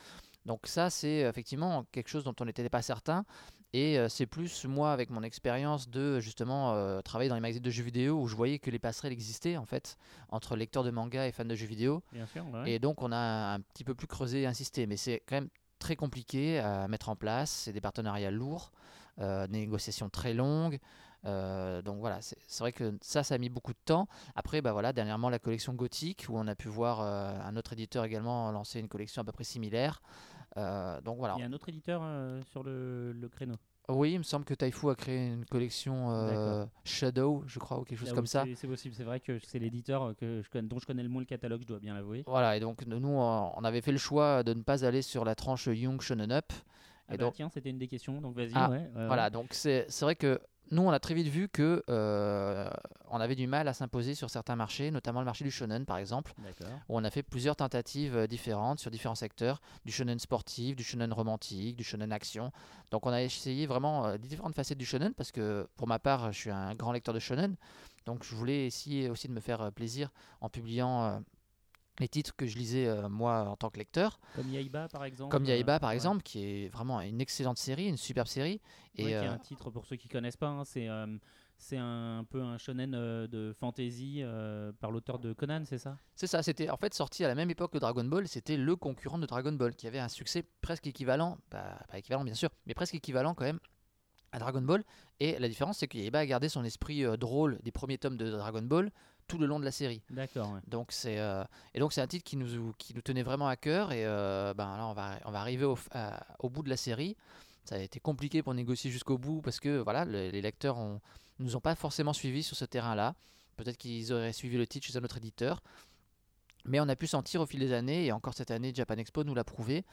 Donc ça, c'est effectivement quelque chose dont on n'était pas certain. Et euh, c'est plus moi, avec mon expérience de justement euh, travailler dans les magazines de jeux vidéo, où je voyais que les passerelles existaient en fait entre lecteurs de manga et fans de jeux vidéo. Bien sûr. ouais. Et donc on a un petit peu plus creusé et insisté. Mais c'est quand même très compliqué à mettre en place. C'est des partenariats lourds, euh, des négociations très longues. Euh, donc voilà, c'est vrai que ça, ça a mis beaucoup de temps. Après, bah voilà, dernièrement la collection gothique, où on a pu voir euh, un autre éditeur également lancer une collection à peu près similaire. Euh, donc voilà. Il y a un autre éditeur euh, sur le, le créneau. Oui, il me semble que Taifu a créé une collection euh. Shadow, je crois, ou quelque chose comme ça. c'est- possible. C'est vrai que c'est l'éditeur que je connais, dont je connais le moins le catalogue, je dois bien l'avouer. Voilà, et donc nous, on avait fait le choix de ne pas aller sur la tranche Young Shonen Up. Ah Et bah donc- tiens, c'était une des questions. Donc vas-y. Ah, ouais, Voilà, donc c'est vrai que nous, on a très vite vu que euh, on avait du mal à s'imposer sur certains marchés, notamment le marché du shonen, par exemple, où on a fait plusieurs tentatives euh, différentes sur différents secteurs, du shonen sportif, du shonen romantique, du shonen action. Donc on a essayé vraiment euh, différentes facettes du shonen, parce que pour ma part, je suis un grand lecteur de shonen, donc je voulais essayer aussi de me faire plaisir en publiant les titres que je lisais euh, moi en tant que lecteur, Comme Yaiba par exemple. comme Yaiba euh, par ouais. exemple, qui est vraiment une excellente série, une superbe série. Ouais, Et qui est euh, un titre pour ceux qui connaissent pas. hein, c'est c'est un, peu un shonen de fantasy par l'auteur de Conan, c'est ça? C'est ça, c'était en fait sorti à la même époque que Dragon Ball, c'était le concurrent de Dragon Ball qui avait un succès presque équivalent, bah, pas équivalent bien sûr, mais presque équivalent quand même à Dragon Ball. Et la différence c'est que Yaiba a gardé son esprit euh, drôle des premiers tomes de Dragon Ball tout le long de la série. D'accord. ouais. Donc c'est euh, et donc c'est un titre qui nous qui nous tenait vraiment à cœur et euh, ben là on va on va arriver au, à- au bout de la série. Ça a été compliqué pour négocier jusqu'au bout parce que voilà le- les lecteurs ont, nous ont pas forcément suivis sur ce terrain-là. Peut-être qu'ils auraient suivi le titre chez un autre éditeur. Mais on a pu sentir au fil des années, et encore cette année, Japan Expo nous l'a prouvé,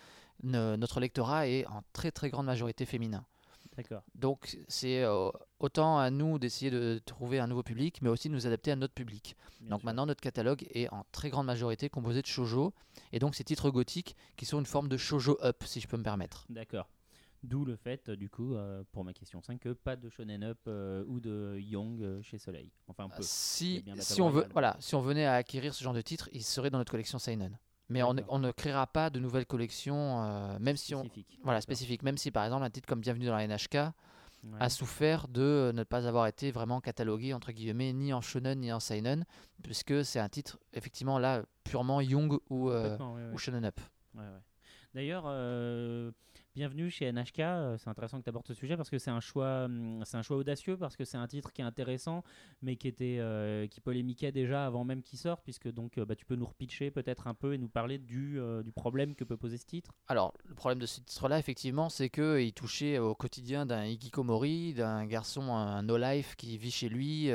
ne- notre lectorat est en très très grande majorité féminin. D'accord. Donc c'est euh, autant à nous d'essayer de trouver un nouveau public, mais aussi de nous adapter à notre public. bien Donc sûr. maintenant, notre catalogue est en très grande majorité composé de shoujo, et donc ces titres gothiques qui sont une forme de shoujo up, si je peux me permettre. D'accord. D'où le fait, du coup, euh, pour ma question 5, que pas de Shonen Up euh, ou de Young euh, chez Soleil. Enfin, un peu. Si, si, on veut, voilà, si on venait à acquérir ce genre de titres, il serait dans notre collection Seinen. Mais on, ne- D'accord. on ne créera pas de nouvelles collections, euh, même si on... Voilà, spécifique. Même si par exemple un titre comme Bienvenue dans la NHK Ouais. a souffert de ne pas avoir été vraiment catalogué entre guillemets ni en shonen ni en seinen, puisque c'est un titre effectivement là purement young ou, euh, Complètement, ouais, ouais. ou shonen up. D'ailleurs, euh, bienvenue chez NHK. euh, C'est intéressant que tu abordes ce sujet parce que c'est un choix, hum, c'est un choix audacieux parce que c'est un titre qui est intéressant, mais qui était, euh, polémiquait déjà avant même qu'il sorte, puisque donc euh, bah, tu peux nous repitcher peut-être un peu et nous parler du, du problème que peut poser ce titre? Alors, le problème de ce titre-là, effectivement, c'est qu'il touchait au quotidien d'un hikikomori, d'un garçon, no-life qui vit chez lui,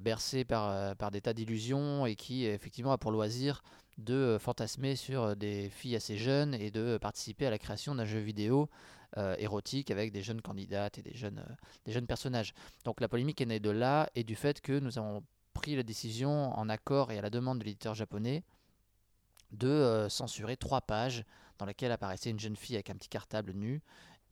bercé par, par des tas d'illusions et qui, effectivement, a pour loisir de euh, fantasmer sur euh, des filles assez jeunes et de participer à la création d'un jeu vidéo euh, érotique avec des jeunes candidates et des jeunes, euh, des jeunes personnages. Donc la polémique est née de là et du fait que nous avons pris la décision en accord et à la demande de l'éditeur japonais de euh, censurer trois pages dans lesquelles apparaissait une jeune fille avec un petit cartable nu.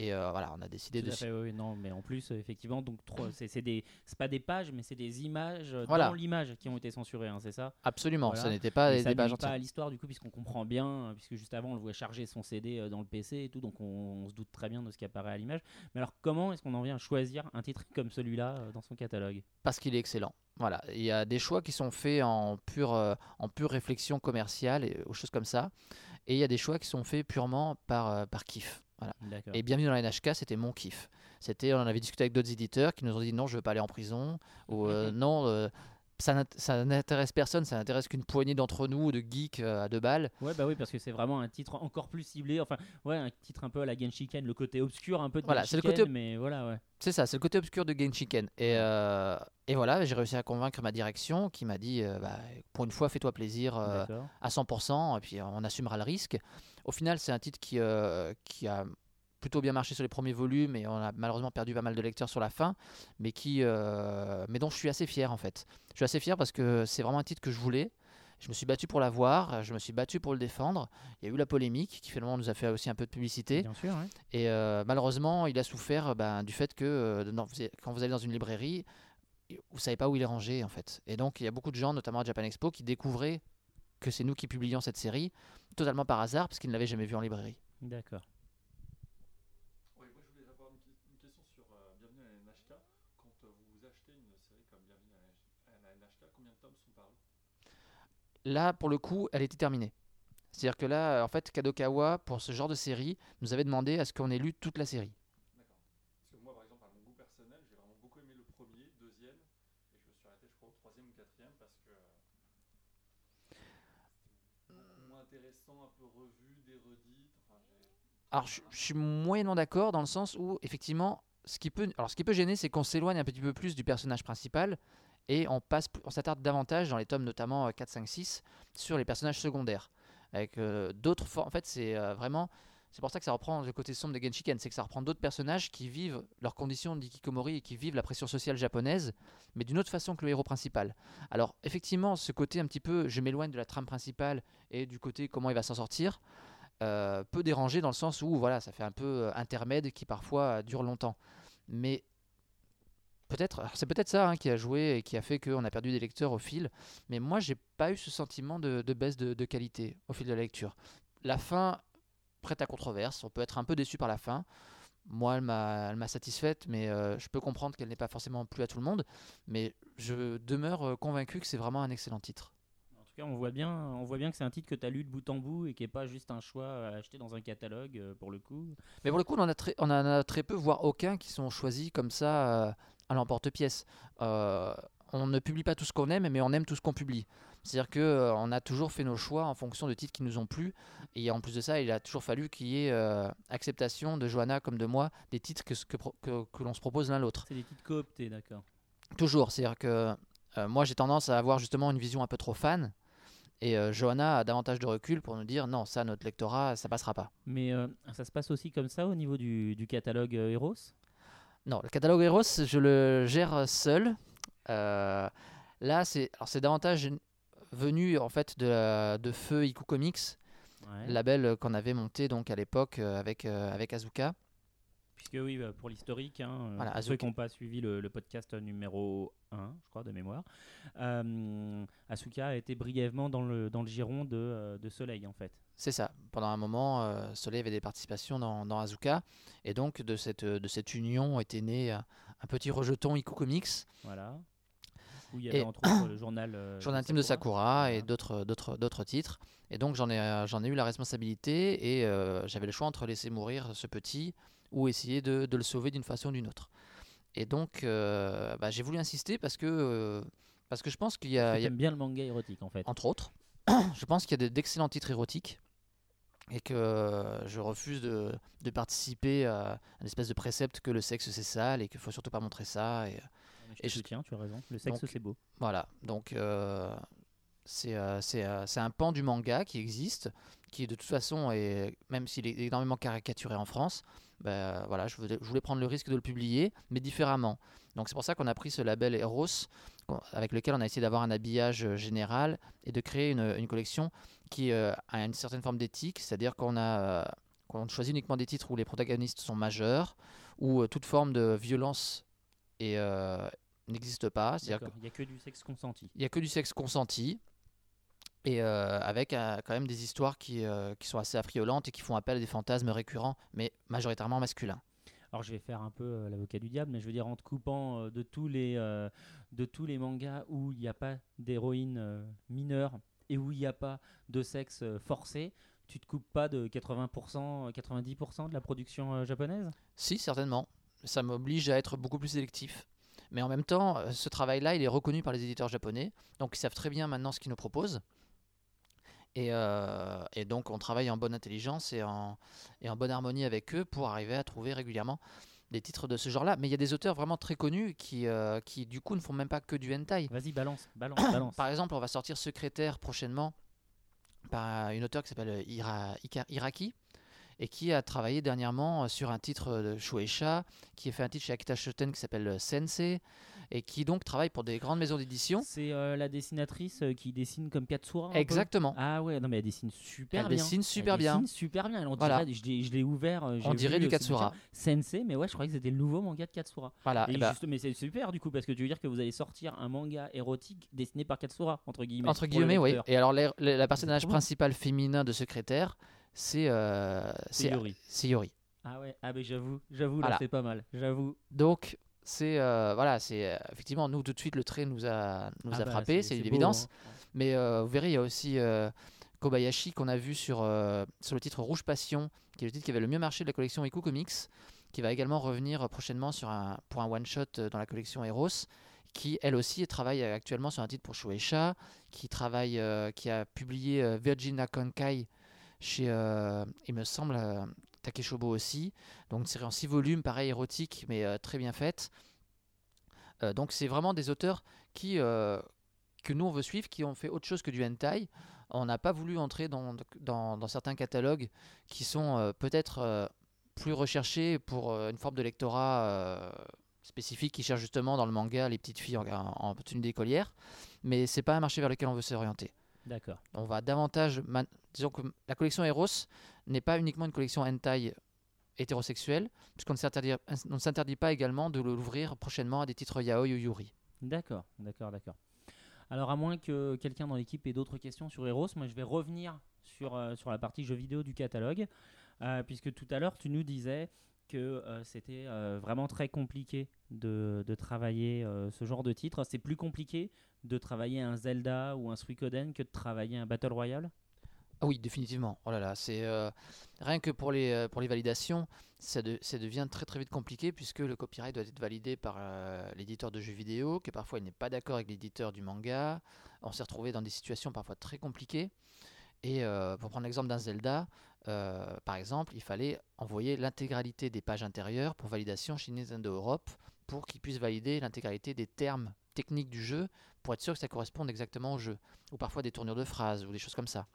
Et euh, voilà, on a décidé Tout de... fait, oui, non, mais en plus, effectivement, donc c'est des, pas des pages, mais c'est des images euh, Voilà. dans l'image qui ont été censurées, hein, c'est ça? Absolument, Voilà. ce n'était pas des pages pas à l'histoire du coup, puisqu'on comprend bien, euh, puisque juste avant on le voit charger son CD dans le PC et tout, donc on, on se doute très bien de ce qui apparaît à l'image. Mais alors, comment est-ce qu'on en vient à choisir un titre comme celui-là dans son catalogue? Parce qu'il est excellent. Voilà, il y a des choix qui sont faits en pure, euh, en pure réflexion commerciale et aux choses comme ça, et il y a des choix qui sont faits purement par, euh, par kiff. Voilà. Et bienvenue dans la NHK, c'était mon kiff. C'était, on en avait discuté avec d'autres éditeurs qui nous ont dit non, je veux pas aller en prison, ou euh, non, euh, ça n'int- ça n'intéresse personne, ça n'intéresse qu'une poignée d'entre nous, de geeks euh, à deux balles. Ouais, bah oui, parce que c'est vraiment un titre encore plus ciblé. Enfin, ouais, un titre un peu à la Genshiken, le côté obscur un peu de Voilà, le Genshiken, côté- mais voilà, ouais. C'est ça, c'est le côté obscur de Game Chicken. Et, euh, et voilà, j'ai réussi à convaincre ma direction qui m'a dit euh, bah, pour une fois, fais-toi plaisir euh, à 100%, et puis on assumera le risque. Au final, c'est un titre qui, euh, qui a plutôt bien marché sur les premiers volumes, et on a malheureusement perdu pas mal de lecteurs sur la fin, mais, qui, euh, mais dont je suis assez fier en fait. Je suis assez fier parce que c'est vraiment un titre que je voulais. Je me suis battu pour l'avoir, je me suis battu pour le défendre. Il y a eu la polémique qui finalement nous a fait aussi un peu de publicité. Bien sûr, ouais. Et euh, malheureusement, il a souffert ben, du fait que euh, vous quand vous allez dans une librairie, vous savez pas où il est rangé en fait. Et donc il y a beaucoup de gens, notamment à Japan Expo, qui découvraient que c'est nous qui publions cette série totalement par hasard parce qu'ils ne l'avaient jamais vu en librairie. D'accord. Oui, moi je voulais avoir une, que- une question sur euh, Bienvenue à la NHK. Quand euh, vous achetez une série comme Bienvenue à la, à la NHK, combien de tomes sont parus? Là, pour le coup, elle était terminée. C'est-à-dire que là, en fait, Kadokawa, pour ce genre de série, nous avait demandé à ce qu'on ait lu toute la série. D'accord. Parce que moi, par exemple, à mon goût personnel, j'ai vraiment beaucoup aimé le premier, deuxième, et je me suis arrêté, je crois, au troisième ou quatrième parce que euh, c'était beaucoup moins intéressant, un peu revu, des redites. Enfin, j'ai- Alors, je, suis moyennement d'accord dans le sens où, effectivement, ce qui peut, gêner, c'est qu'on s'éloigne un petit peu plus du personnage principal et on, passe, on s'attarde davantage dans les tomes, notamment euh, 4, 5, 6, sur les personnages secondaires. Avec euh, d'autres. En fait, c'est euh, vraiment. C'est pour ça que ça reprend le côté sombre de Genshiken, c'est que ça reprend d'autres personnages qui vivent leurs conditions d'ikikomori et qui vivent la pression sociale japonaise, mais d'une autre façon que le héros principal. Alors, effectivement, ce côté un petit peu, je m'éloigne de la trame principale et du côté comment il va s'en sortir, euh, peut déranger dans le sens où voilà, ça fait un peu euh, intermède qui parfois euh, dure longtemps. Mais peut-être, c'est peut-être ça hein, qui a joué et qui a fait qu'on a perdu des lecteurs au fil. Mais moi, j'ai pas eu ce sentiment de, baisse de, qualité au fil de la lecture. La fin prête à controverse. On peut être un peu déçu par la fin. Moi, elle m'a satisfaite, mais euh, je peux comprendre qu'elle n'est pas forcément plu à tout le monde. Mais je demeure convaincu que c'est vraiment un excellent titre. Cas, on voit bien, on voit bien que c'est un titre que tu as lu de bout en bout et qui est pas juste un choix à acheter dans un catalogue euh, pour le coup. Mais pour le coup, on en a très, on en a très peu, voire aucun, qui sont choisis comme ça euh, à l'emporte-pièce. Euh, on ne publie pas tout ce qu'on aime, mais on aime tout ce qu'on publie. C'est-à-dire que euh, on a toujours fait nos choix en fonction de titres qui nous ont plu. Et en plus de ça, il a toujours fallu qu'il y ait euh, acceptation de Johanna comme de moi des titres que, ce que, pro- que, que l'on se propose l'un l'autre. C'est des titres cooptés, d'accord. Toujours. C'est-à-dire que euh, moi, j'ai tendance à avoir justement une vision un peu trop fan. Et euh, Johanna a davantage de recul pour nous dire non, ça, notre lectorat, ça passera pas. Mais euh, ça se passe aussi comme ça au niveau du, du catalogue euh, Eros? Non, le catalogue Eros, je le gère seul. Là, c'est davantage venu en fait de, de Feu Iku Comics, Ouais. label qu'on avait monté donc à l'époque avec avec Azuka. Puisque oui, bah, pour l'historique, hein, euh, Voilà, pour ceux qui n'ont pas suivi le, le podcast numéro 1, je crois, de mémoire, euh, Asuka a été brièvement dans le, dans le giron de, euh, de Soleil, en fait. C'est ça. Pendant un moment, euh, Soleil avait des participations dans, dans Azuka, et donc de cette de cette union était né un, un petit rejeton Iku Comics, Voilà. Où il y avait Et- entre autres le journal, euh, journal intime de Sakura et d'autres d'autres d'autres titres. Et donc j'en ai j'en ai eu la responsabilité et euh, j'avais le choix entre laisser mourir ce petit ou essayer de, de le sauver d'une façon ou d'une autre. Et donc euh, bah, j'ai voulu insister parce que euh, parce que je pense qu'il y a, y a- J'aime bien le manga érotique, en fait. entre autres, je pense qu'il y a de- d'excellents titres érotiques et que euh, je refuse de, de participer à un espèce de précepte que le sexe c'est sale et qu'il faut surtout pas montrer ça. Et, Je et te je- soutiens, tu as raison. Le sexe, c'est beau. Voilà, donc euh, c'est un pan du manga qui existe, qui de toute façon, est, même s'il est énormément caricaturé en France, bah, voilà, je voulais, je voulais prendre le risque de le publier, mais différemment. Donc c'est pour ça qu'on a pris ce label Eros, avec lequel on a essayé d'avoir un habillage euh, général et de créer une, une collection qui euh, a une certaine forme d'éthique, c'est-à-dire qu'on a euh, qu'on choisit uniquement des titres où les protagonistes sont majeurs, où toute forme de violence n'existe pas. Il n'y a que du sexe consenti. qu'il n'y a que du sexe consenti. Et euh, avec euh, quand même des histoires qui, euh, qui sont assez affriolantes et qui font appel à des fantasmes récurrents, mais majoritairement masculins. Alors je vais faire un peu euh, l'avocat du diable, mais je veux dire en te coupant euh, de tous les euh, de tous les mangas où il n'y a pas d'héroïne mineure et où il n'y a pas de sexe forcé, tu te coupes pas de 80%, euh, 90% de la production japonaise? Si, certainement. Ça m'oblige à être beaucoup plus sélectif. Mais en même temps, ce travail-là, il est reconnu par les éditeurs japonais, donc ils savent très bien maintenant ce qu'ils nous proposent. Et, euh, et donc on travaille en bonne intelligence et en, et en bonne harmonie avec eux pour arriver à trouver régulièrement des titres de ce genre-là. Mais il y a des auteurs vraiment très connus qui, euh, qui du coup ne font même pas que du hentai. Vas-y, balance, balance, balance. Par exemple, on va sortir Secrétaire prochainement par une auteure qui s'appelle Ira- Ika- Iraki et qui a travaillé dernièrement sur un titre de Shueisha, qui a fait un titre chez Akita Shoten qui s'appelle Sensei et qui donc travaille pour des grandes maisons d'édition. C'est euh, la dessinatrice euh, qui dessine comme Katsura Exactement. Ah ouais, non mais elle dessine super Elle bien. dessine super bien. dessine super bien. On Voilà. dirait- je l'ai- je l'ai ouvert. euh, On dirait du Katsura. Sensei, mais ouais, je croyais que c'était le nouveau manga de Katsura. Voilà. Et et bah, juste- mais c'est super du coup parce que tu veux dire que vous allez sortir un manga érotique dessiné par Katsura entre guillemets. entre guillemets, oui. Et alors, la personnage trop bien. principal féminin de Secrétaire, c'est euh, Yori. Yori. Ah ouais, ah mais j'avoue, j'avoue là Voilà. c'est pas mal, j'avoue. Donc, c'est euh, voilà, c'est euh, effectivement nous tout de suite le trait nous a nous Ah a bah, frappé, c'est une évidence. hein. Mais euh, vous verrez, il y a aussi Kobayashi qu'on a vu sur, sur le titre Rouge Passion, qui est le titre qui avait le mieux marché de la collection Iku Comics, qui va également revenir prochainement sur un, pour un one-shot euh, dans la collection Eros, qui elle aussi travaille actuellement sur un titre pour Shueisha, qui, travaille, euh, qui a publié euh, Virginia Konkai chez, euh, il me semble, Takeshobo aussi. Donc une série en 6 volumes, pareil érotique, mais euh, très bien faite. Euh, donc c'est vraiment des auteurs qui, euh, que nous on veut suivre, qui ont fait autre chose que du hentai. On n'a pas voulu entrer dans, dans, dans certains catalogues qui sont peut-être plus recherchés pour une forme de lectorat spécifique qui cherche justement dans le manga les petites filles en, en, en tenue d'écolière. Mais c'est pas un marché vers lequel on veut s'orienter. D'accord. On va davantage. man- Disons que la collection Eros n'est pas uniquement une collection hentai hétérosexuelle, puisqu'on ne s'interdit- pas également de l'ouvrir prochainement à des titres yaoi ou yuri. D'accord, d'accord, d'accord. Alors à moins que quelqu'un dans l'équipe ait d'autres questions sur Eros, moi je vais revenir sur, euh, la partie jeux vidéo du catalogue, euh, puisque tout à l'heure tu nous disais que euh, c'était vraiment très compliqué de, travailler ce genre de titre. C'est plus compliqué de travailler un Zelda ou un Suikoden que de travailler un Battle Royale? Ah oui, définitivement. Oh là là, c'est euh, rien que pour les, euh, pour les validations, ça, de- ça devient très très vite compliqué puisque le copyright doit être validé par euh, l'éditeur de jeux vidéo, que parfois il n'est pas d'accord avec l'éditeur du manga. On s'est retrouvé dans des situations parfois très compliquées. Et pour prendre l'exemple d'un Zelda, par exemple, il fallait envoyer l'intégralité des pages intérieures pour validation chez Nintendo Europe pour qu'ils puissent valider l'intégralité des termes techniques du jeu pour être sûr que ça corresponde exactement au jeu. Ou parfois des tournures de phrases ou des choses comme ça.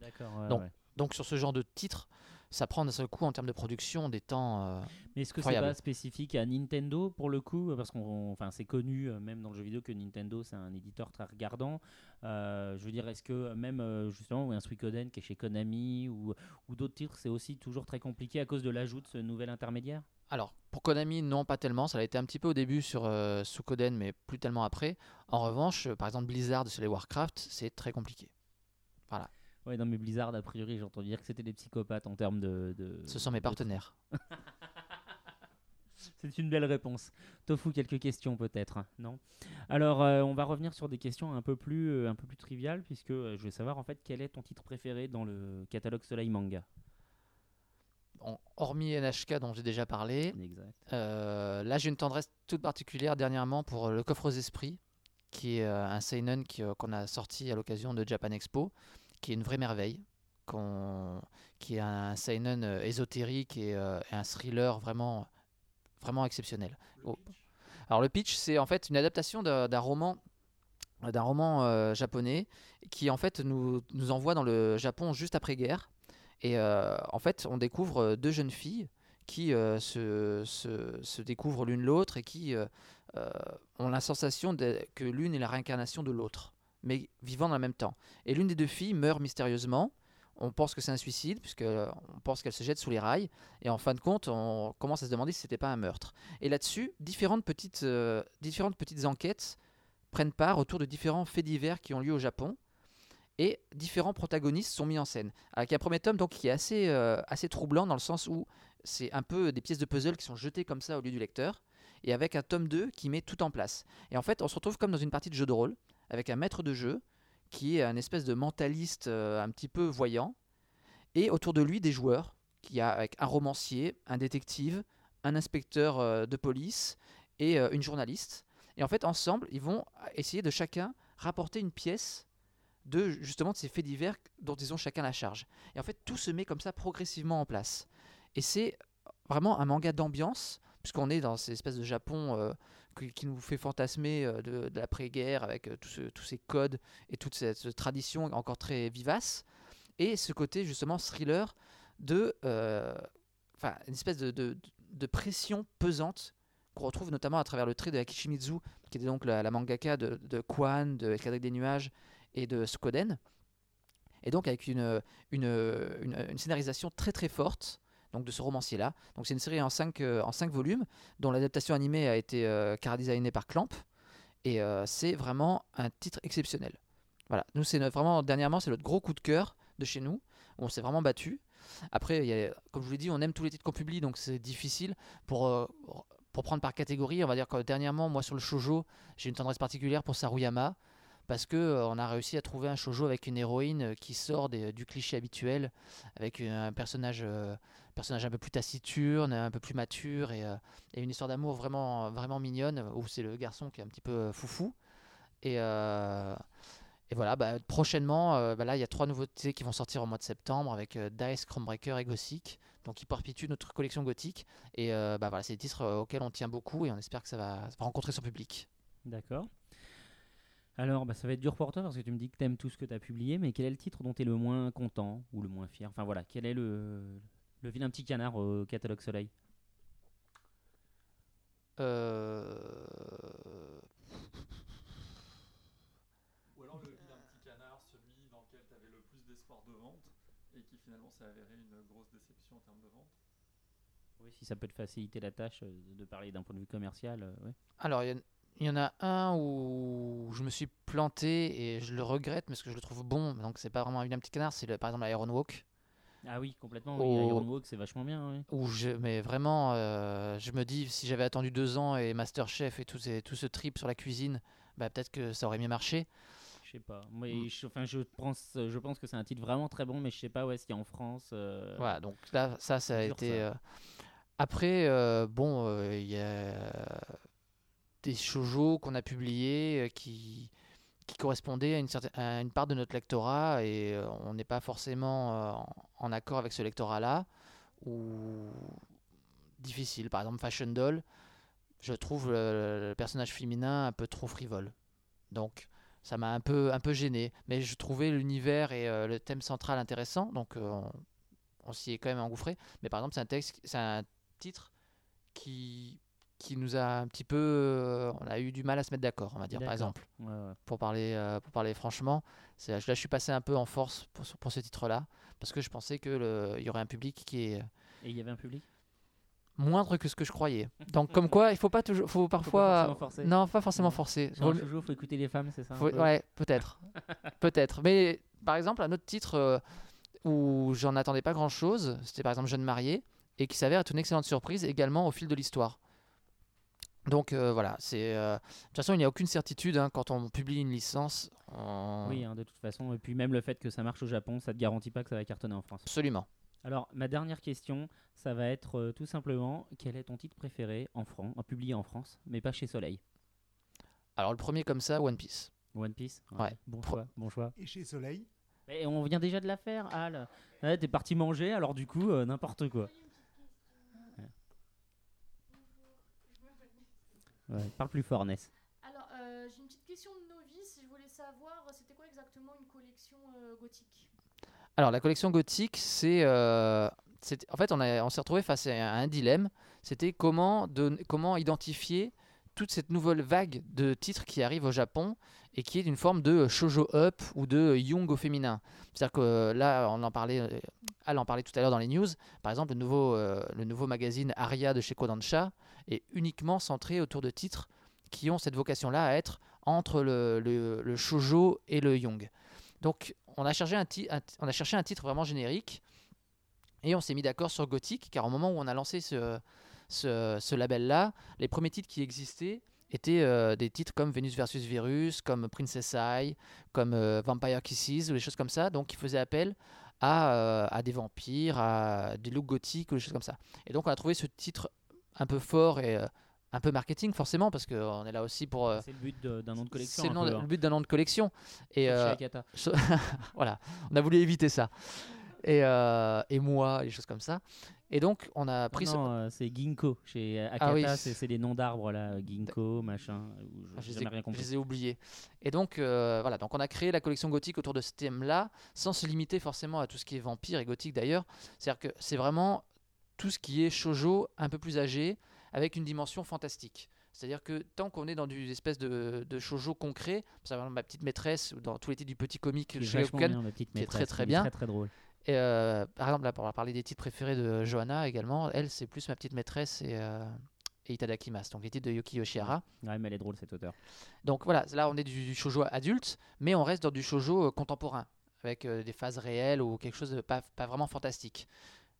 D'accord. Non. Donc sur ce genre de titre, ça prend d'un seul coup en termes de production des temps. euh, Mais est-ce que c'est pas spécifique à Nintendo pour le coup? Parce qu'on, enfin, c'est connu euh, même dans le jeu vidéo que Nintendo c'est un éditeur très regardant. Euh, je veux dire, est-ce que même euh, justement ou un Suikoden qui est chez Konami ou, ou d'autres titres, c'est aussi toujours très compliqué à cause de l'ajout de ce nouvel intermédiaire? Alors pour Konami, non pas tellement. Ça a été un petit peu au début sur euh, Suikoden, mais plus tellement après. En revanche, par exemple Blizzard sur les Warcraft, c'est très compliqué. Ouais, non, mais Blizzard, a priori, j'ai entendu dire que c'était des psychopathes en termes de. de- Ce sont mes partenaires. C'est une belle réponse. Tofu, quelques questions peut-être, hein, non? Alors, euh, on va revenir sur des questions un peu plus, euh, un peu plus triviales, puisque euh, je veux savoir en fait quel est ton titre préféré dans le catalogue Soleil Manga? Bon, hormis NHK dont j'ai déjà parlé, Exact. là j'ai une tendresse toute particulière dernièrement pour le Coffre aux Esprits, qui est un seinen qui, qu'on a sorti à l'occasion de Japan Expo, qui est une vraie merveille, qui est un seinen euh, ésotérique et, euh, et un thriller vraiment, vraiment exceptionnel. Oh. Alors le pitch, c'est en fait une adaptation d'un roman d'un roman euh, japonais qui en fait nous, nous envoie dans le Japon juste après-guerre. Et euh, en fait, on découvre deux jeunes filles qui euh, se, se, se découvrent l'une l'autre et qui ont la sensation de- que l'une est la réincarnation de l'autre, mais vivant en même temps. Et l'une des deux filles meurt mystérieusement. On pense que c'est un suicide, puisque euh, pense qu'elle se jette sous les rails. Et en fin de compte, on commence à se demander si c'était pas un meurtre. Et là-dessus, différentes petites, euh, différentes petites enquêtes prennent part autour de différents faits divers qui ont lieu au Japon. Et différents protagonistes sont mis en scène. Avec un premier tome donc, qui est assez, euh, assez troublant dans le sens où c'est un peu des pièces de puzzle qui sont jetées comme ça au lieu du lecteur. Et avec un tome 2 qui met tout en place. Et en fait, on se retrouve comme dans une partie de jeu de rôle, avec un maître de jeu qui est un espèce de mentaliste euh, un petit peu voyant. Et autour de lui, des joueurs, qui a avec un romancier, un détective, un inspecteur euh, de police et euh, une journaliste. Et en fait, ensemble, ils vont essayer de chacun rapporter une pièce de justement de ces faits divers dont ils ont chacun la charge. Et en fait, tout se met comme ça progressivement en place. Et c'est vraiment un manga d'ambiance, puisqu'on est dans cette espèce de Japon qui, nous fait fantasmer euh, de, l'après-guerre avec euh, tous ces codes et toute cette, tradition encore très vivace. Et ce côté justement thriller de, euh, enfin, une espèce de, pression pesante qu'on retrouve notamment à travers le trait de Akishimizu, qui était donc la, mangaka de, Kwan, de Escadrille des nuages et de Skoden. Et donc avec une, une- une scénarisation très très forte donc de ce romancier-là. Donc c'est une série en 5 en cinq volumes dont l'adaptation animée a été euh, chara-designée par Clamp. Et euh, c'est vraiment un titre exceptionnel. Voilà, nous c'est vraiment dernièrement c'est notre gros coup de cœur de chez nous on s'est vraiment battu. Après, comme je vous l'ai dit, on aime tous les titres qu'on publie, donc c'est difficile pour euh, pour prendre par catégorie. On va dire que dernièrement, moi sur le shojo, j'ai une tendresse particulière pour Saruyama parce que euh, on a réussi à trouver un shojo avec une héroïne euh, qui sort des- du cliché habituel, avec un personnage euh, personnage un peu plus taciturne, un peu plus mature et, euh, et une histoire d'amour vraiment vraiment mignonne où c'est le garçon qui est un petit peu euh, foufou et euh, et voilà, bah, prochainement, bah là, il y a trois nouveautés qui vont sortir au mois de septembre avec Dice, Chromebreaker et Gothic, donc qui perpétuent notre collection gothique. Et bah, voilà, c'est des titres auxquels on tient beaucoup et on espère que ça va, rencontrer son public. D'accord. Alors, bah, ça va être dur pour toi parce que tu me dis que tu aimes tout ce que tu as publié, mais quel est le titre dont tu es le moins content ou le moins fier? Enfin voilà, quel est le, le vilain petit canard au catalogue Soleil Euh, Ou alors le vilain petit canard, celui dans lequel tu avais le plus d'espoir de vente et qui finalement s'est avéré une grosse déception en termes de vente. Oui, si ça peut te faciliter la tâche euh, de parler d'un point de vue commercial, euh, ouais. Alors, il y, en- il y en a un où je me suis planté et je le regrette parce que je le trouve bon. Donc, c'est pas vraiment un vilain petit canard, c'est le- par exemple Iron Walk. Ah oui, complètement. Oui, Iron Walk, c'est vachement bien. oui. Où je, mais vraiment, euh, je me dis, si j'avais attendu deux ans et Masterchef et tout, ces- tout ce trip sur la cuisine, bah, peut-être que ça aurait mieux marché. Je sais pas. Moi, Mm. je, enfin, je pense, je pense que c'est un titre vraiment très bon, mais je sais pas où est-ce qu'il y a en France. euh, Voilà, donc là, ça, ça a été. ça. euh, Après, euh, bon, il y a des shoujo qu'on a publiés qui, qui correspondaient à une, certaine, à une part de notre lectorat et euh, on n'est pas forcément euh, en, accord avec ce lectorat-là. Ou difficile. Par exemple, Fashion Doll, je trouve le, personnage féminin un peu trop frivole. Donc. Ça m'a un peu, un peu gêné, mais je trouvais l'univers et euh, le thème central intéressant, donc on- on s'y est quand même engouffré. Mais par exemple, c'est un texte, c'est un titre qui qui nous a un petit peu, euh, on a eu du mal à se mettre d'accord, on va dire par exemple. ouais, ouais. Pour parler, euh, pour parler franchement, là je suis passé un peu en force pour, ce- pour ce titre-là parce que je pensais que le- il y aurait un public qui est Et il y avait un public? Moindre que ce que je croyais. Donc comme quoi, il faut pas toujours, faut parfois, forcément forcer. non, pas forcément forcer. Mieux- shoujo, faut écouter les femmes, c'est ça faut- peu? ouais, peut-être. peut-être. Mais par exemple, un autre titre euh, où j'en attendais pas grand-chose, c'était par exemple Jeune marié, et qui s'avère être une excellente surprise également au fil de l'histoire. Donc euh, voilà, c'est. euh, De toute façon, il n'y a aucune certitude hein, quand on publie une licence. on- Oui, hein, de toute façon. Et puis même le fait que ça marche au Japon, ça te garantit pas que ça va cartonner en France. Absolument. Alors, ma dernière question, ça va être euh, tout simplement quel est ton titre préféré en France, publié en France, mais pas chez Soleil? Alors le premier comme ça, One Piece. One Piece? Ouais. Bon Pro- choix, bon choix. Et chez Soleil? Et on vient déjà de la faire, Al. Ouais, T'es parti manger, alors du coup, euh, n'importe quoi. Ouais, parle plus fort, Ness. Alors, euh, j'ai une petite question de novice. Je collection euh, gothique? Alors la collection gothique, c'est, euh, en fait on, a- on s'est retrouvé face à un dilemme. C'était comment, comment identifier toute cette nouvelle vague de titres qui arrive au Japon et qui est d'une forme de shoujo up ou de young au féminin. C'est-à-dire que là, on en parlait, Al en parlait tout à l'heure dans les news. Par exemple, le nouveau, euh, le nouveau magazine Aria de chez Kodansha est uniquement centré autour de titres qui ont cette vocation-là à être entre le, le, le shoujo et le young. Donc, on a cherché un, on a cherché un titre vraiment générique et on s'est mis d'accord sur Gothic, car au moment où on a lancé ce, ce, ce label-là, les premiers titres qui existaient étaient euh, des titres comme Venus versus Virus, comme Princess Eye, comme euh, Vampire Kisses ou des choses comme ça, donc qui faisaient appel à, euh, à des vampires, à des looks gothiques ou des choses comme ça. Et donc on a trouvé ce titre un peu fort et euh, un peu marketing forcément, parce qu'on est là aussi pour... euh, C'est le but d'un nom de collection. c'est le, peu, le hein. but d'un nom de collection. Et, euh, Akata. Voilà, on a voulu éviter ça. Et, euh, et moi, des choses comme ça. Et donc, on a pris Non, ce- c'est Ginkgo. Chez Akata, Ah oui. c'est c'est des noms d'arbres là. Ginkgo, machin. Ah, je, les ai, rien je compris. les ai oubliés. Et donc, voilà, donc on a créé la collection gothique autour de ce thème-là, sans se limiter forcément à tout ce qui est vampire et gothique d'ailleurs. C'est-à-dire que c'est vraiment tout ce qui est shoujo un peu plus âgé, avec une dimension fantastique. C'est-à-dire que tant qu'on est dans du espèce de, de shoujo concret, par exemple ma petite maîtresse, ou dans tous les titres du petit comique chez qui est très, très bien. Très très drôle. Et euh, par exemple, là, on va parler des titres préférés de Johanna également. Elle, c'est plus ma petite maîtresse et, euh, et Itadaki Mas, donc les titres de Yuki Yoshihara. Ouais, mais elle est drôle cette auteur. Donc voilà, là on est du, du shoujo adulte, mais on reste dans du shoujo euh, contemporain, avec euh, des phases réelles ou quelque chose de pas, pas vraiment fantastique.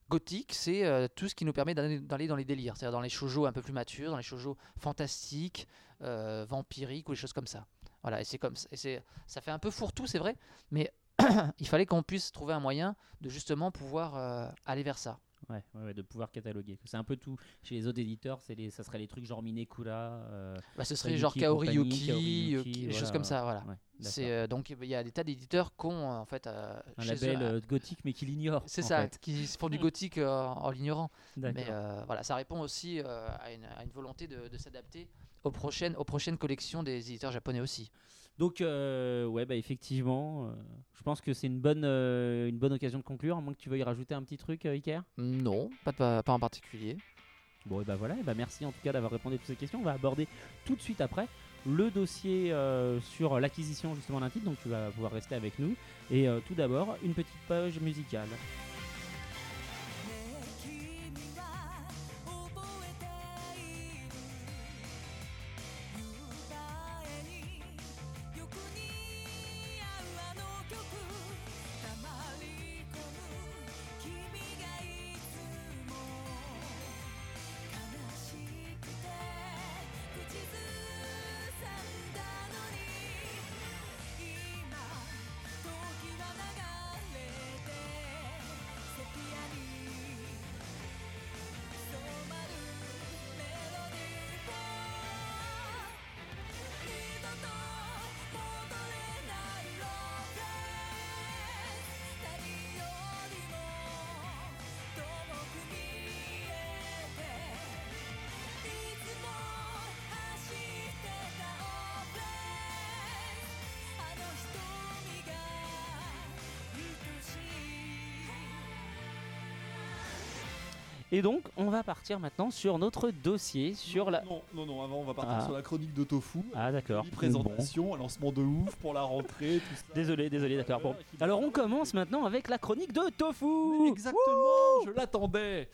Gothique, c'est euh, tout ce qui nous permet d'aller dans les délires, c'est-à-dire dans les shoujo un peu plus matures, dans les shoujo fantastiques, euh, vampiriques ou des choses comme ça. Voilà, et c'est comme ça, et ça fait un peu fourre-tout, c'est vrai, mais il fallait qu'on puisse trouver un moyen de justement pouvoir euh, aller vers ça. Ouais, ouais, ouais, de pouvoir cataloguer. C'est un peu tout. Chez les autres éditeurs, les, ça serait les trucs genre Minekura. euh, Bah, ce serait genre Kaori Yuki, Kaori Yuki, des voilà, choses comme ça, voilà. ouais, C'est d'accord. euh, donc il y a des tas d'éditeurs qui ont euh, en fait euh, un label gothique mais qui l'ignore. C'est ça, fait. qui se font du gothique en l'ignorant. Mais voilà, ça répond aussi à, une, à une volonté de, de s'adapter aux prochaines, aux prochaines collections des éditeurs japonais aussi. Donc, euh, ouais, bah, effectivement, euh, je pense que c'est une bonne, euh, une bonne occasion de conclure, à moins que tu veuilles rajouter un petit truc, euh, Iker? Non, pas, de- pas, pas en particulier. Bon, et bah voilà, et bah merci en tout cas d'avoir répondu à toutes ces questions. On va aborder tout de suite après le dossier sur l'acquisition justement d'un titre, donc tu vas pouvoir rester avec nous. Et tout d'abord, une petite page musicale. Et donc, on va partir maintenant sur notre dossier, sur la. Non, non, non, avant on va partir Ah. sur la chronique de Tofu. Ah, d'accord. Présentation, lancement de ouf pour la rentrée, tout ça. Désolé, désolé, d'accord. Bon. Alors, on commence maintenant avec la chronique de Mais Tofu. Exactement, je l'attendais.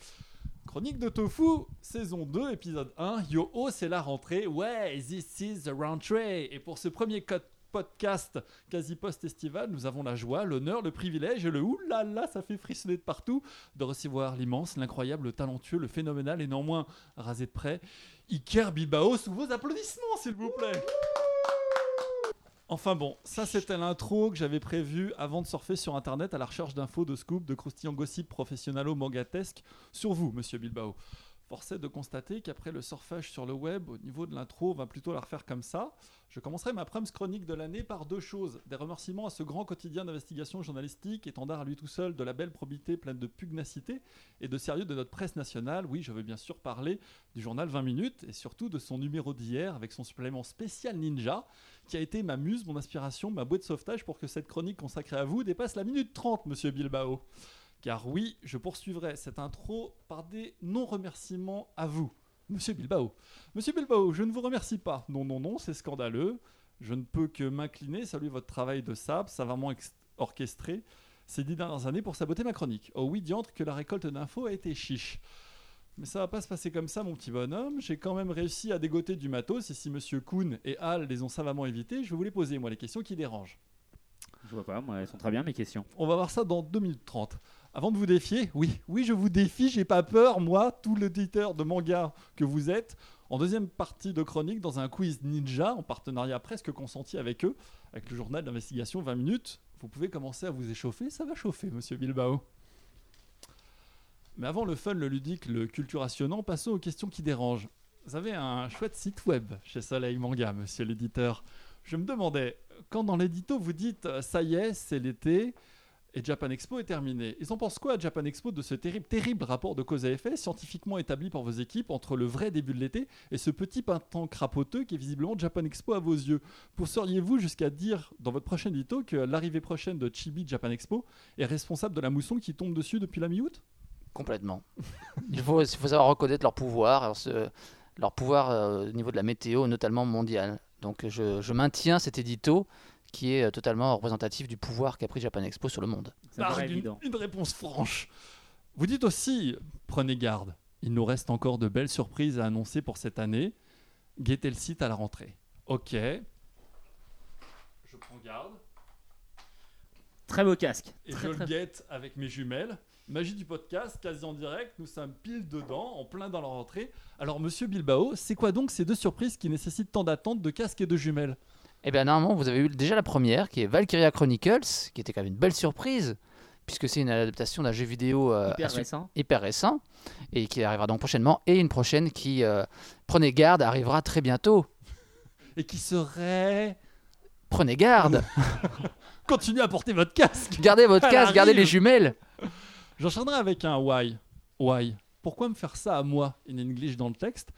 Chronique de Tofu, saison 2, épisode 1. Yo oh, c'est la rentrée. Ouais, this is the rentrée. Et pour ce premier co- podcast quasi post-estival, nous avons la joie, l'honneur, le privilège et le oulala, ça fait frissonner de partout, de recevoir l'immense, l'incroyable, le talentueux, le phénoménal et néanmoins rasé de près, Iker Bilbao sous vos applaudissements, s'il vous plaît. Enfin bon, ça c'était l'intro que j'avais prévu avant de surfer sur internet à la recherche d'infos, de scoops, de croustillants gossip professionnalo mangatesques sur vous, monsieur Bilbao. Force est de constater qu'après le surfage sur le web, au niveau de l'intro, on va plutôt la refaire comme ça. Je commencerai ma première chronique de l'année par deux choses. Des remerciements à ce grand quotidien d'investigation journalistique, étendard à lui tout seul de la belle probité pleine de pugnacité et de sérieux de notre presse nationale. Oui, je veux bien sûr parler du journal 20 minutes et surtout de son numéro d'hier avec son supplément spécial Ninja qui a été ma muse, mon inspiration, ma bouée de sauvetage pour que cette chronique consacrée à vous dépasse la minute 30, monsieur Bilbao. Car oui, je poursuivrai cette intro par des non-remerciements à vous, monsieur Bilbao. Monsieur Bilbao, je ne vous remercie pas. Non, non, non, c'est scandaleux. Je ne peux que m'incliner, saluer votre travail de sable, savamment orchestré ces dix dernières années pour saboter ma chronique. Oh oui, diantre que la récolte d'infos a été chiche. Mais ça va pas se passer comme ça, mon petit bonhomme. J'ai quand même réussi à dégoter du matos, et si Monsieur Kuhn et Hal les ont savamment évités, je vais vous les poser, moi, les questions qui dérangent. Je vois pas, moi, elles sont très bien mes questions. On va voir ça dans 2 minutes 30. Avant de vous défier, oui, oui, je vous défie, j'ai pas peur, moi, tout l'éditeur de manga que vous êtes, en deuxième partie de chronique, dans un quiz ninja, en partenariat presque consenti avec eux, avec le journal d'investigation 20 minutes, vous pouvez commencer à vous échauffer, ça va chauffer, monsieur Bilbao. Mais avant le fun, le ludique, le culturationnant, passons aux questions qui dérangent. Vous avez un chouette site web chez Soleil Manga, monsieur l'éditeur. Je me demandais, quand dans l'édito vous dites euh, ça y est, c'est l'été et Japan Expo est terminé, ils en pensent quoi à Japan Expo de ce terrible, terrible rapport de cause à effet scientifiquement établi par vos équipes entre le vrai début de l'été et ce petit printemps crapoteux qui est visiblement Japan Expo à vos yeux? Pousseriez-vous jusqu'à dire dans votre prochain édito que l'arrivée prochaine de Chibi Japan Expo est responsable de la mousson qui tombe dessus depuis la mi-août? Complètement. il, faut, savoir reconnaître leur pouvoir, leur pouvoir euh, au niveau de la météo, notamment mondiale. Donc je, je maintiens cet édito qui est euh, totalement représentatif du pouvoir qu'a pris Japan Expo sur le monde. Une, réponse franche. Vous dites aussi, prenez garde, il nous reste encore de belles surprises à annoncer pour cette année. Guettez le site à la rentrée. Ok. Je prends garde Très beau casque. et Très, je très- le guette avec mes jumelles. Magie du podcast, quasi en direct, nous sommes pile dedans, en plein dans la rentrée. Alors, monsieur Bilbao, c'est quoi donc ces deux surprises qui nécessitent tant d'attente de casque et de jumelles? Eh bien, normalement, vous avez eu déjà la première, qui est Valkyria Chronicles, qui était quand même une belle surprise, puisque c'est une adaptation d'un jeu vidéo euh, Hyper récent. hyper récent, et qui arrivera donc prochainement, et une prochaine qui, euh, prenez garde, arrivera très bientôt. Et qui serait... Prenez garde Continuez à porter votre casque Gardez votre Elle casque, gardez les jumelles J'enchaînerai avec un why. Why Pourquoi me faire ça à moi in English dans le texte?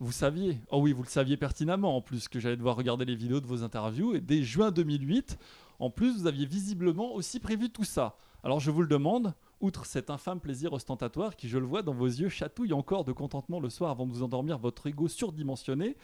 Vous saviez, oh oui, vous le saviez pertinemment en plus que j'allais devoir regarder les vidéos de vos interviews et dès juin 2008, en plus vous aviez visiblement aussi prévu tout ça. Alors je vous le demande, outre cet infâme plaisir ostentatoire qui, je le vois dans vos yeux, chatouille encore de contentement le soir avant de vous endormir votre ego surdimensionné,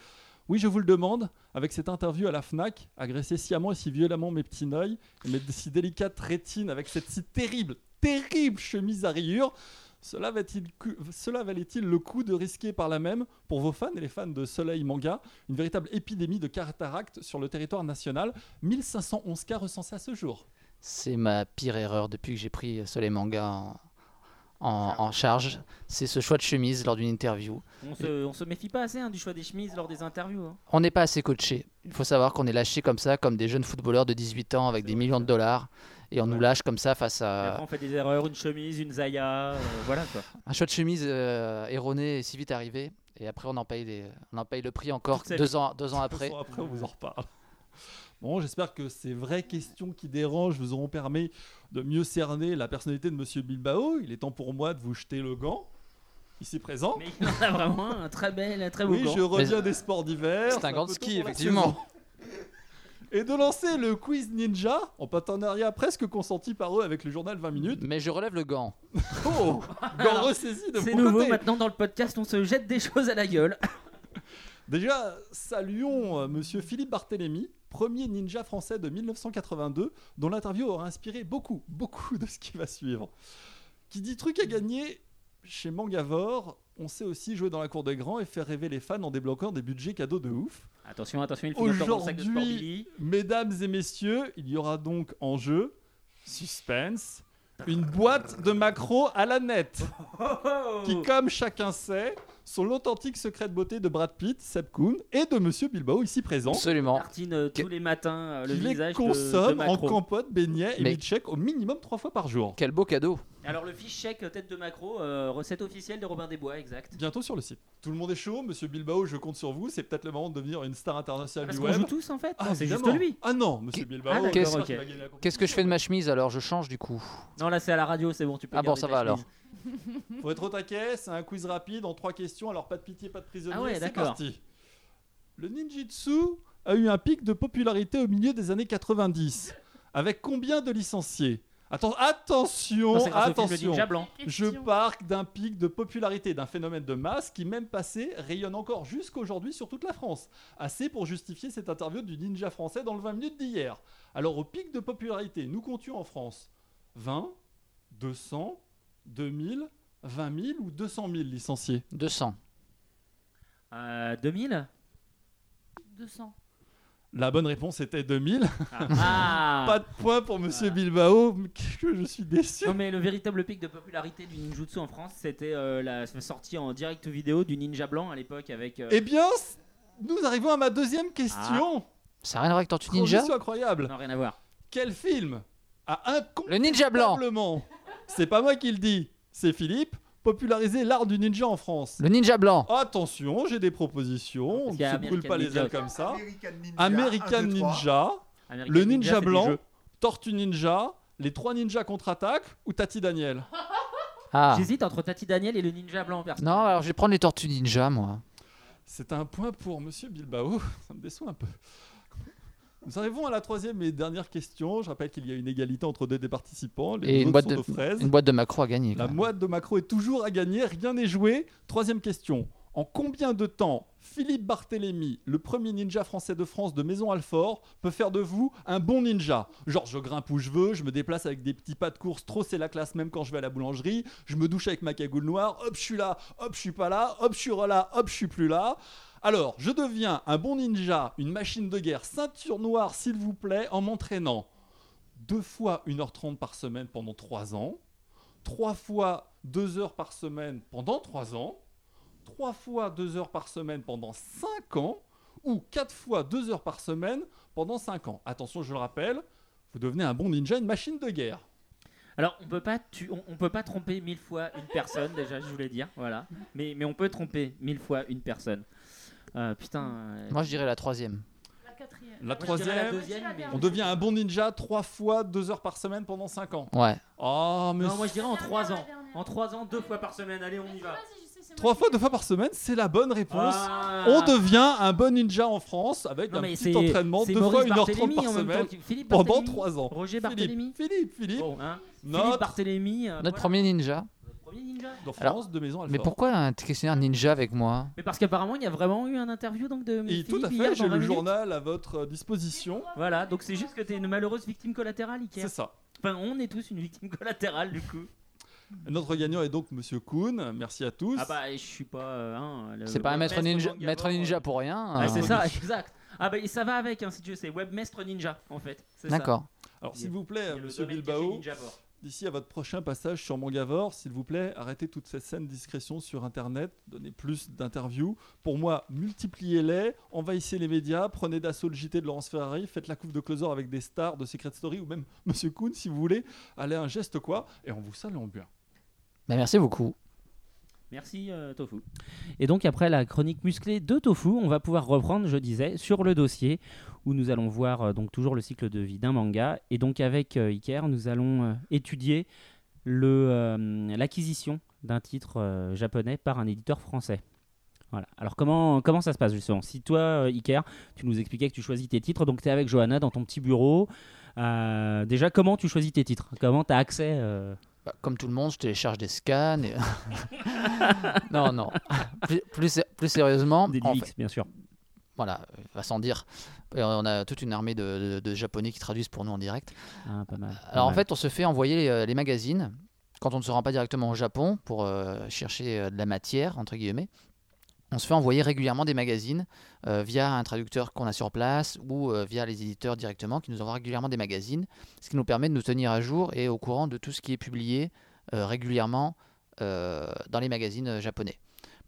oui, je vous le demande, avec cette interview à la FNAC, agresser sciemment et si violemment mes petits et mes si délicates rétines avec cette si terrible, terrible chemise à rayures, cela valait-il cu- cela valait-il le coup de risquer par là même, pour vos fans et les fans de Soleil Manga, une véritable épidémie de cataracte sur le territoire national? 1511 cas recensés à ce jour. C'est ma pire erreur depuis que j'ai pris Soleil Manga en, en- en charge. C'est ce choix de chemise lors d'une interview. On se, on se méfie pas assez hein, du choix des chemises lors des interviews. hein. On n'est pas assez coaché. Il faut savoir qu'on est lâché comme ça, comme des jeunes footballeurs de 18 ans avec des millions de dollars. Et on nous lâche comme ça face Et après, à on fait des erreurs, une chemise, une zaya, euh, voilà quoi. un choix de chemise euh, erroné et si vite arrivé. Et après, on en paye, des... on en paye le prix encore Toute sa deux ans, deux ans après. Après, on vous en reparle. Bon, j'espère que ces vraies questions qui dérangent vous auront permis de mieux cerner la personnalité de Monsieur Bilbao. Il est temps pour moi de vous jeter le gant, ici présent. Mais il en a vraiment un très bel, un très beau Oui, gant. je reviens Mais- des sports d'hiver. C'est un gant de ski, effectivement. Et de lancer le quiz ninja en partenariat presque consenti par eux avec le journal 20 minutes. Mais je relève le gant. Oh Gant ressaisi de C'est nouveau, côté. maintenant dans le podcast, on se jette des choses à la gueule. Déjà, saluons euh, monsieur Philippe Barthélémy, premier ninja français de 1982, dont l'interview aura inspiré beaucoup, beaucoup de ce qui va suivre. Qui dit truc à gagner chez Mangavore, on sait aussi jouer dans la cour des grands et faire rêver les fans en débloquant des budgets cadeaux de ouf. Attention, attention, il faut encore dans le sac de sport Aujourd'hui, Billy. mesdames et messieurs, il y aura donc en jeu, suspense, une boîte de macros à la nette. qui, comme chacun sait, sont l'authentique secret de beauté de Brad Pitt, Seb Kuhn et de Monsieur Bilbao ici présent. Absolument. Tartine euh, tous les matins euh, le Qui les visage de- de, consomme en compote, beignets et Mais- milkshake au minimum trois fois par jour. Quel beau cadeau. Alors le fiche chèque tête de macro, euh, recette officielle de Robin Desbois, exact. Bientôt sur le site. Tout le monde est chaud, Monsieur Bilbao, je compte sur vous. C'est peut-être le moment de devenir une star internationale Parce du web. joue tous en fait. Ah, Non, c'est juste lui. Ah non, Monsieur Bilbao. Ah, Qu'est-ce que je fais de ma chemise alors Je change du coup? Non là c'est à la radio, c'est bon, tu peux. Ah bon, ça va, alors. Faut être au taquet, c'est un quiz rapide en trois questions, alors pas de pitié, pas de prisonnier. Ah ouais, c'est d'accord. parti. Le ninjitsu a eu un pic de popularité au milieu des années 90. Avec combien de licenciés? Atten- Attention, Non, film attention. Ninja Blanc. Je pars d'un pic de popularité, d'un phénomène de masse qui, même passé, rayonne encore jusqu'aujourd'hui sur toute la France. Assez pour justifier cette interview du ninja français dans le 20 minutes d'hier. Alors, au pic de popularité, nous comptions en France 20, 200, 2000, 20 000 ou 200 000 licenciés? 200. Euh, 2000 200. La bonne réponse était 2000. Ah Pas de point pour Monsieur Bilbao, mais que je suis déçu. Non mais le véritable pic de popularité du ninjutsu en France, c'était euh, la sortie en direct vidéo du ninja blanc à l'époque avec. euh, Eh bien, nous arrivons à ma deuxième question. Ça n'a rien à voir avec Tortue Ninja Transition incroyable. Non rien à voir. Quel film a Le Ninja Blanc c'est pas moi qui le dis, c'est Philippe, popularisé l'art du ninja en France Le Ninja Blanc Attention, j'ai des propositions, on ne se brûle American pas les Ninja ailes comme ça. American Ninja. American. Ninja, American le Ninja Blanc. Tortue Ninja, les trois ninjas contre-attaque ou Tati Daniel? Ah J'hésite entre Tati Daniel et le ninja blanc. perso. Non, alors je vais prendre les Tortues Ninja, moi. C'est un point pour Monsieur Bilbao, ça me déçoit un peu. Nous arrivons à la troisième et dernière question. Je rappelle qu'il y a une égalité entre deux des participants. Les Et une boîte, de, une boîte de macro à gagner. La moite de Macro est toujours à gagner, rien n'est joué. Troisième question. En combien de temps Philippe Barthélémy, le premier ninja français de France de Maison Alfort, peut faire de vous un bon ninja? Genre, je grimpe où je veux, je me déplace avec des petits pas de course, trop c'est la classe même quand je vais à la boulangerie, je me douche avec ma cagoule noire, hop, je suis là, hop, je suis pas là, hop, je suis là, hop, je suis plus là. Alors, je deviens un bon ninja, une machine de guerre, ceinture noire, s'il vous plaît, en m'entraînant deux fois 1h30 par semaine pendant 3 ans, trois fois 2 heures par semaine pendant 3 ans, trois fois 2 heures par semaine pendant 5 ans, ou quatre fois 2 heures par semaine pendant 5 ans. Attention, je le rappelle, vous devenez un bon ninja, une machine de guerre. Alors on peut pas peut pas tromper mille fois une personne déjà je voulais dire voilà mais on peut tromper mille fois une personne. Euh, putain. euh, Moi, je dirais la troisième. La quatrième. La troisième, on devient un bon ninja trois fois 2 heures par semaine pendant 5 ans. Ouais. Oh, mais Non moi je dirais en La 3 dernière, ans. En 3 ans deux fois par semaine allez on y va. Trois fois deux fois par semaine, c'est la bonne réponse. Ah. On devient un bon ninja en France avec Non, un petit c'est- entraînement c'est deux fois Maurice 1h30 Barthélémy par semaine Philippe pendant. 3 ans. Roger Barthélémy. Philippe, Philippe, Philippe. Bon, hein. Philippe Notre Barthélémy. euh, Notre voilà. premier ninja. Notre premier ninja. dans Alors, France de Maison Alfort. Mais pourquoi un questionnaire ninja avec moi? Mais parce qu'apparemment il y a vraiment eu un interview donc de Et tout à fait, j'ai dans 20 le minutes. journal à votre disposition. Voilà donc c'est juste que t'es une malheureuse victime collatérale Iker. C'est ça. Enfin on est tous une victime collatérale du coup. Notre gagnant est donc Monsieur Kuhn. Merci à tous. Ah bah je suis pas euh, hein, C'est pas un maître ninja, maître ninja pour rien. Ah, c'est hein. ça, exact. Ah bah et ça va avec, hein, si tu veux, c'est webmaître ninja en fait. c'est. D'accord. Alors, s'il vous plaît, Monsieur Bilbao. D'ici à votre prochain passage sur Mangavore, s'il vous plaît, arrêtez toutes ces scènes discrétion sur Internet, donnez plus d'interviews. Pour moi, multipliez-les, envahissez les médias, prenez d'assaut le JT de Laurence Ferrari, faites la coupe de closer avec des stars de Secret Story ou même Monsieur Kuhn si vous voulez. Allez, un geste quoi, et on vous salue bien. Merci beaucoup. Merci euh, Tofu. Et donc après la chronique musclée de Tofu, on va pouvoir reprendre, je disais, sur le dossier où nous allons voir euh, donc toujours le cycle de vie d'un manga. Et donc avec euh, Iker, nous allons euh, étudier l'acquisition d'un titre japonais par un éditeur français. Voilà. Alors comment, comment ça se passe justement? Si toi, Iker, tu nous expliquais que tu choisis tes titres, donc tu es avec Johanna dans ton petit bureau. Déjà, comment tu choisis tes titres? Comment tu as accès Bah, comme tout le monde, je télécharge des scans. et- non, non. Plus, plus, sé- plus sérieusement, des fait- bien sûr. voilà, va sans dire. Et On a toute une armée de, de- de japonais qui traduisent pour nous en direct. Ah, pas mal. pas Alors en fait, on se fait envoyer euh, les magazines quand on ne se rend pas directement au Japon pour euh, chercher euh, de la matière, entre guillemets. On se fait envoyer régulièrement des magazines euh, via un traducteur qu'on a sur place ou euh, via les éditeurs directement qui nous envoient régulièrement des magazines, ce qui nous permet de nous tenir à jour et au courant de tout ce qui est publié euh, régulièrement dans les magazines japonais.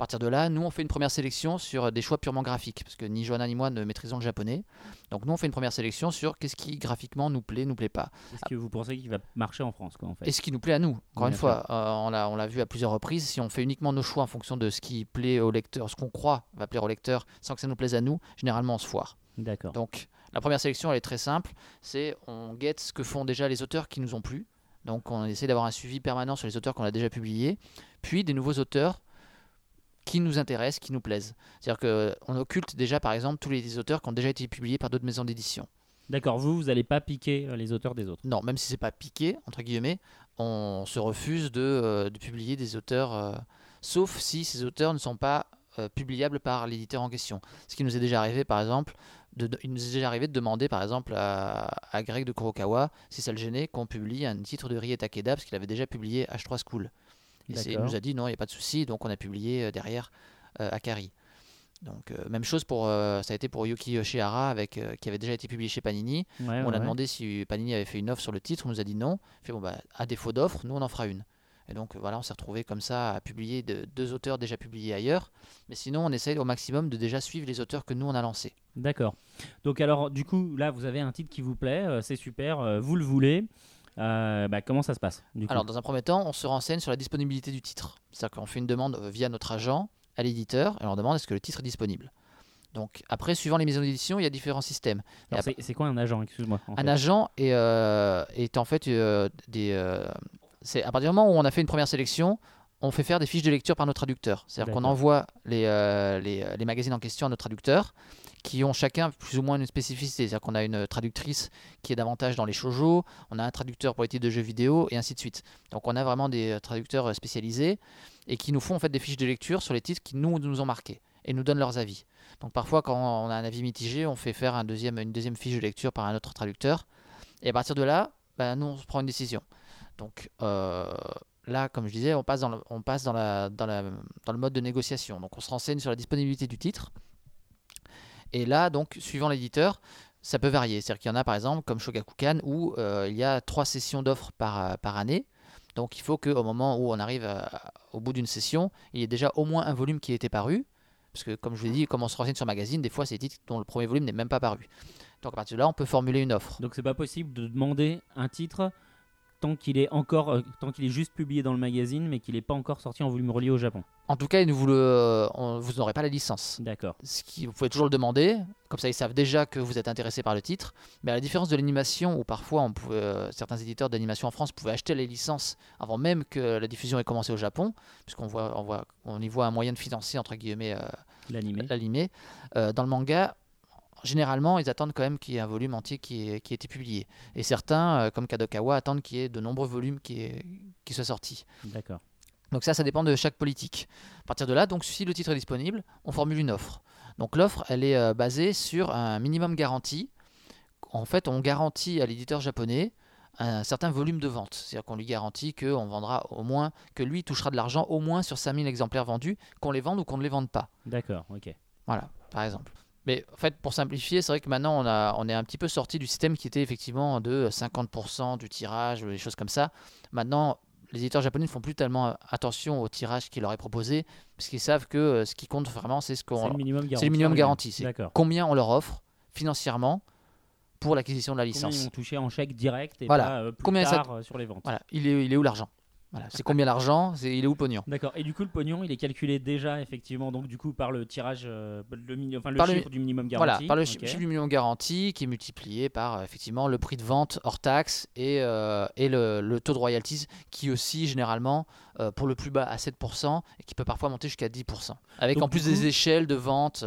Partir de là, nous, on fait une première sélection sur des choix purement graphiques, parce que ni Johanna ni moi ne maîtrisons le japonais. Donc nous, on fait une première sélection sur qu'est-ce qui graphiquement nous plaît, nous plaît pas. Est-ce que vous pensez qu'il va marcher en France, quoi, en fait? Et ce qui nous plaît à nous. Encore une fois, euh, on l'a on l'a vu à plusieurs reprises, si on fait uniquement nos choix en fonction de ce qui plaît au lecteur, ce qu'on croit va plaire au lecteur, sans que ça nous plaise à nous, généralement on se foire. D'accord. Donc la première sélection, elle est très simple, c'est on guette ce que font déjà les auteurs qui nous ont plu. Donc on essaie d'avoir un suivi permanent sur les auteurs qu'on a déjà publiés, puis des nouveaux auteurs qui nous intéressent, qui nous plaisent. C'est-à-dire qu'on occulte déjà par exemple tous les auteurs qui ont déjà été publiés par d'autres maisons d'édition. D'accord, vous, vous n'allez pas piquer euh, les auteurs des autres. Non, même si c'est pas piqué, entre guillemets, on se refuse de, euh, de publier des auteurs, euh, sauf si ces auteurs ne sont pas euh, publiables par l'éditeur en question. Ce qui nous est déjà arrivé, par exemple, de, de- il nous est déjà arrivé de demander, par exemple, à, à Greg de Kurokawa, si ça le gênait, qu'on publie un titre de Rie Takeda, parce qu'il avait déjà publié H3 School. Et il nous a dit non, il n'y a pas de souci, donc on a publié euh, derrière euh, Akari. Donc, euh, même chose pour, euh, ça a été pour Yuki Yoshihara, avec, euh, qui avait déjà été publié chez Panini. Ouais, On a ouais. demandé si Panini avait fait une offre sur le titre, on nous a dit non. Fait bon bah à défaut d'offre, nous on en fera une. Et donc voilà, on s'est retrouvé comme ça à publier de- deux auteurs déjà publiés ailleurs. Mais sinon, on essaye au maximum de déjà suivre les auteurs que nous on a lancés. D'accord. Donc alors, du coup, là, vous avez un titre qui vous plaît, c'est super, vous le voulez. Euh, bah, comment ça se passe du coup Alors dans un premier temps, on se renseigne sur la disponibilité du titre. C'est-à-dire qu'on fait une demande via notre agent à l'éditeur et on leur demande est-ce que le titre est disponible. Donc après, suivant les maisons d'édition, il y a différents systèmes. C'est quoi un agent Excuse-moi. Un fait. agent est, euh, est en fait euh, des. c'est à partir du moment où on a fait une première sélection, on fait faire des fiches de lecture par nos traducteurs. C'est-à-dire qu'on envoie les, les, les magazines en question à nos traducteurs, qui ont chacun plus ou moins une spécificité. C'est-à-dire qu'on a une traductrice qui est davantage dans les shoujo, on a un traducteur pour les titres de jeux vidéo, et ainsi de suite. Donc on a vraiment des euh, traducteurs euh, spécialisés et qui nous font en fait des fiches de lecture sur les titres qui nous, nous ont marqués et nous donnent leurs avis. Donc parfois, quand on a un avis mitigé, on fait faire une deuxième fiche de lecture par un autre traducteur. Et à partir de là, bah, nous, on se prend une décision. Donc euh, là, comme je disais, on passe, dans le mode de négociation. Donc on se renseigne sur la disponibilité du titre. Et là, donc, suivant l'éditeur, ça peut varier. C'est-à-dire qu'il y en a, par exemple, comme Shogakukan, où euh, il y a trois sessions d'offres par, par année. Donc il faut qu'au moment où on arrive à- au bout d'une session, il y ait déjà au moins un volume qui ait été paru. Parce que, comme je vous l'ai dit, comme on se renseigne sur magazine, des fois, c'est des titres dont le premier volume n'est même pas paru. Donc, à partir de là, on peut formuler une offre. Donc c'est pas possible de demander un titre tant qu'il est encore, euh, tant qu'il est juste publié dans le magazine, mais qu'il n'est pas encore sorti en volume relié au Japon. En tout cas, ne vous, le, on- vous n'aurez pas la licence. D'accord. Ce qui, vous pouvez toujours le demander, comme ça ils savent déjà que vous êtes intéressé par le titre. Mais à la différence de l'animation, où parfois on pouvait, euh, certains éditeurs d'animation en France pouvaient acheter les licences avant même que la diffusion ait commencé au Japon, puisqu'on voit, on voit, on y voit un moyen de financer entre guillemets euh, L'animé. l'animé. Euh, dans le manga, généralement, ils attendent quand même qu'il y ait un volume entier qui ait, qui ait été publié. Et certains, euh, comme Kadokawa, attendent qu'il y ait de nombreux volumes qui, aient- qui soient sortis. D'accord. Donc ça, ça dépend de chaque politique. À partir de là, donc si le titre est disponible, on formule une offre. Donc l'offre, elle est euh, basée sur un minimum garanti. En fait, on garantit à l'éditeur japonais un certain volume de vente. C'est-à-dire qu'on lui garantit qu'on vendra au moins, que lui touchera de l'argent au moins sur 5000 exemplaires vendus, qu'on les vende ou qu'on ne les vende pas. D'accord. Ok. Voilà, par exemple. Mais en fait, pour simplifier, c'est vrai que maintenant, on, a, on est un petit peu sorti du système qui était effectivement de 50% du tirage, ou des choses comme ça. Maintenant, les éditeurs japonais ne font plus tellement attention au tirage qui leur est proposé, parce qu'ils savent que euh, ce qui compte vraiment, c'est ce qu'on, le minimum garanti. c'est le minimum en garanti. C'est combien on leur offre financièrement pour l'acquisition de la Combien ils licence. vont toucher en chèque direct et Voilà. pas euh, plus Combien tard euh, sur les ventes. Voilà, il est, il est où l'argent? Voilà. C'est combien l'argent C'est il est où le pognon? D'accord. Et du coup, le pognon, il est calculé déjà, effectivement, donc du coup, par le tirage, euh, le, mini- enfin, le Par le- chiffre du minimum garanti. Voilà, par le chiffre du minimum garanti qui est multiplié par euh, effectivement le prix de vente hors taxe et, euh, et le, le taux de royalties qui aussi généralement euh, pour le plus bas à 7% et qui peut parfois monter jusqu'à 10%. Avec Donc, en plus coup- des échelles de vente.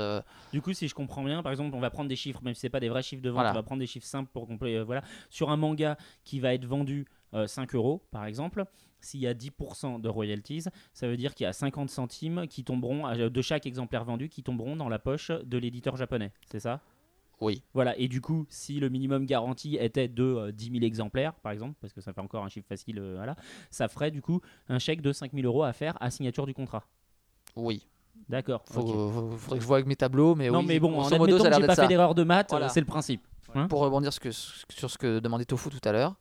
Du coup, si je comprends bien, par exemple, on va prendre des chiffres, même si c'est pas des vrais chiffres de vente, Voilà. on va prendre des chiffres simples pour compléter. voilà, sur un manga qui va être vendu euh, 5 euros, par exemple, s'il y a 10% de royalties, ça veut dire qu'il y a 50 centimes qui tomberont euh, de chaque exemplaire vendu qui tomberont dans la poche de l'éditeur japonais. C'est ça? Oui, Voilà. Et du coup, si le minimum garanti était de euh, 10 000 exemplaires, par exemple, parce que ça fait encore un chiffre facile, euh, voilà, ça ferait du coup un chèque de 5 000 euros à faire à signature du contrat. oui. D'accord. Faut, ok. faut- faudrait que je vois avec mes tableaux, mais non, oui, mais bon, en admettant que j'ai pas fait d'erreur de maths, Voilà. euh, c'est le principe. Hein Pour rebondir ce que- sur ce que demandait Tofu tout à l'heure,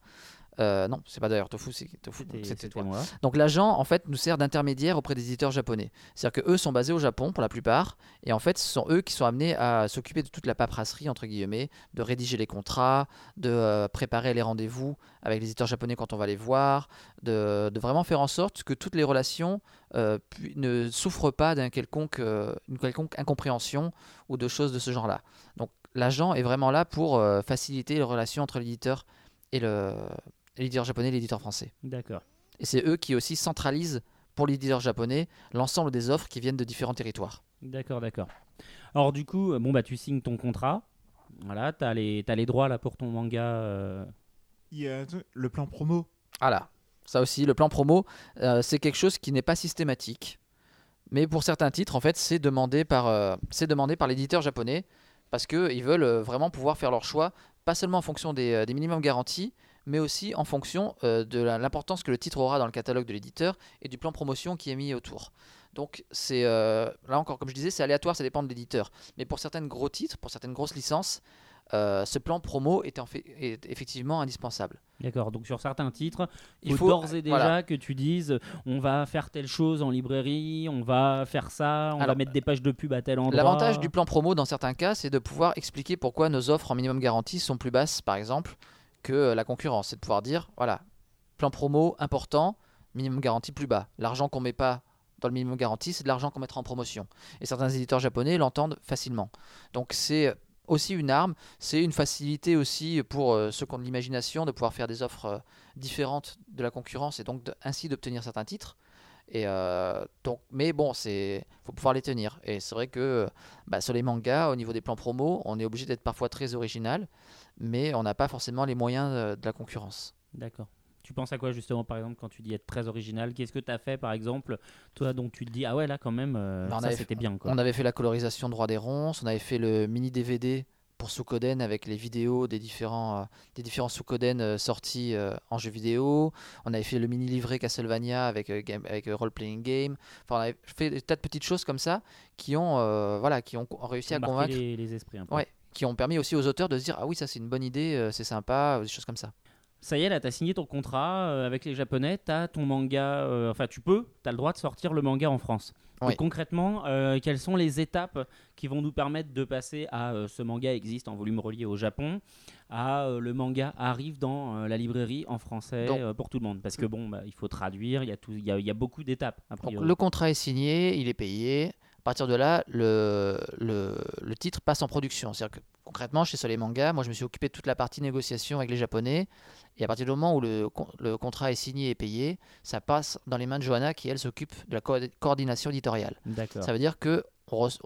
Euh, non, c'est pas d'ailleurs Tofu, c'est Tofu, C'était- toi. moi. Donc l'agent en fait nous sert d'intermédiaire auprès des éditeurs japonais. C'est-à-dire que eux sont basés au Japon pour la plupart et en fait ce sont eux qui sont amenés à s'occuper de toute la paperasserie entre guillemets, de rédiger les contrats, de euh, préparer les rendez-vous avec les éditeurs japonais quand on va les voir, de, de vraiment faire en sorte que toutes les relations euh, ne souffrent pas d'un quelconque, une quelconque incompréhension ou de choses de ce genre-là. Donc l'agent est vraiment là pour faciliter les relations entre l'éditeur et le l'éditeur japonais et l'éditeur français. D'accord. Et c'est eux qui aussi centralisent pour l'éditeur japonais l'ensemble des offres qui viennent de différents territoires. D'accord, d'accord. Alors du coup, bon bah tu signes ton contrat. Voilà, t'as les t'as les droits là pour ton manga. euh, Il y a le plan promo. Voilà, ça aussi, le plan promo, euh, c'est quelque chose qui n'est pas systématique. Mais pour certains titres, en fait, c'est demandé par, euh, c'est demandé par l'éditeur japonais parce qu'ils veulent vraiment pouvoir faire leur choix, pas seulement en fonction des, des minimums garantis, mais aussi en fonction euh, de l'importance que le titre aura dans le catalogue de l'éditeur et du plan promotion qui est mis autour. Donc, c'est euh, là encore, comme je disais, c'est aléatoire, ça dépend de l'éditeur. Mais pour certains gros titres, pour certaines grosses licences, euh, ce plan promo est, en fait, est effectivement indispensable. D'accord. Donc sur certains titres, il faut faut- d'ores et déjà voilà. que tu dises, on va faire telle chose en librairie, on va faire ça, on va mettre des pages de pub à tel endroit. L'avantage du plan promo dans certains cas, c'est de pouvoir expliquer pourquoi nos offres en minimum garantie sont plus basses, par exemple, euh, la concurrence. C'est de pouvoir dire, voilà, plan promo important, minimum garantie plus bas. L'argent qu'on met pas dans le minimum garantie, c'est de l'argent qu'on mettra en promotion. Et certains éditeurs japonais l'entendent facilement. Donc c'est aussi une arme, c'est une facilité aussi pour euh, ceux qui ont de l'imagination de pouvoir faire des offres euh, différentes de la concurrence et donc ainsi d'obtenir certains titres. Et euh, donc, mais bon, c'est faut pouvoir les tenir. Et c'est vrai que bah, sur les mangas, au niveau des plans promo, on est obligé d'être parfois très original, mais on n'a pas forcément les moyens euh, de la concurrence. D'accord. Tu penses à quoi justement par exemple quand tu dis être très original? Qu'est-ce que tu as fait par exemple? Toi donc tu te dis ah ouais là quand même euh, Bah, on ça avait c'était bien quoi. On avait fait la colorisation droit des ronces, on avait fait le mini DVD pour Sukoden avec les vidéos des différents, euh, des différents Sukoden euh, sortis euh, en jeu vidéo. On avait fait le mini livret Castlevania avec, euh, game- avec euh, Role Playing Game. Enfin, on avait fait des tas de petites choses comme ça qui ont, voilà, qui ont réussi à convaincre, les, les esprits un peu. Ouais. qui ont permis aussi aux auteurs de se dire Ah oui, ça c'est une bonne idée, c'est sympa, des choses comme ça. Ça y est là tu as signé ton contrat avec les japonais, tu as ton manga euh, enfin tu peux, tu as le droit de sortir le manga en France. Oui. Concrètement, euh, quelles sont les étapes qui vont nous permettre de passer à euh, ce manga existe en volume relié au Japon à euh, le manga arrive dans la librairie en français pour tout le monde? Parce que bon bah, il faut traduire, il y a tout il y a, il y a beaucoup d'étapes le contrat est signé, il est payé. À partir de là, le, le, le titre passe en production. C'est-à-dire que concrètement, chez Soleil Manga, moi je me suis occupé de toute la partie négociation avec les Japonais. Et à partir du moment où le, con- le contrat est signé et payé, ça passe dans les mains de Johanna qui, elle, s'occupe de la co- coordination éditoriale. Ça veut dire que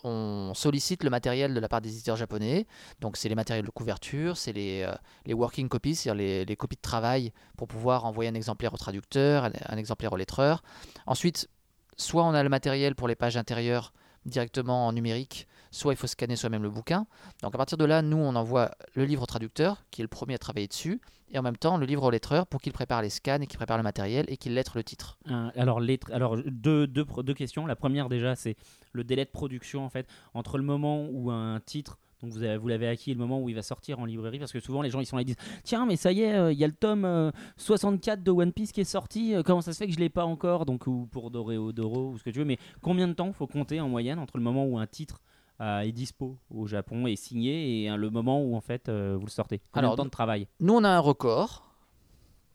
on, sollicite le matériel de la part des éditeurs japonais. Donc, c'est les matériels de couverture, c'est les, euh, les working copies, c'est-à-dire les, les copies de travail pour pouvoir envoyer un exemplaire au traducteur, un, un exemplaire au lettreur. Ensuite, soit on a le matériel pour les pages intérieures directement en numérique, soit il faut scanner soi-même le bouquin. Donc, à partir de là, nous, on envoie le livre au traducteur, qui est le premier à travailler dessus, et en même temps le livre au lettreur pour qu'il prépare les scans et qu'il prépare le matériel et qu'il lettre le titre. Un- alors, alors deux, deux, deux questions. La première déjà, c'est le délai de production en fait entre le moment où un titre donc vous, vous l'avez acquis le moment où il va sortir en librairie parce que souvent les gens ils sont là ils disent tiens mais ça y est euh, il y a le tome euh, 64 de One Piece qui est sorti euh, comment ça se fait que je l'ai pas encore? Donc ou pour Doreo Doro ou ce que tu veux mais combien de temps faut compter en moyenne entre le moment où un titre euh, est dispo au Japon est signé et hein, le moment où en fait euh, vous le sortez combien Alors, de temps de travail? Nous, on a un record.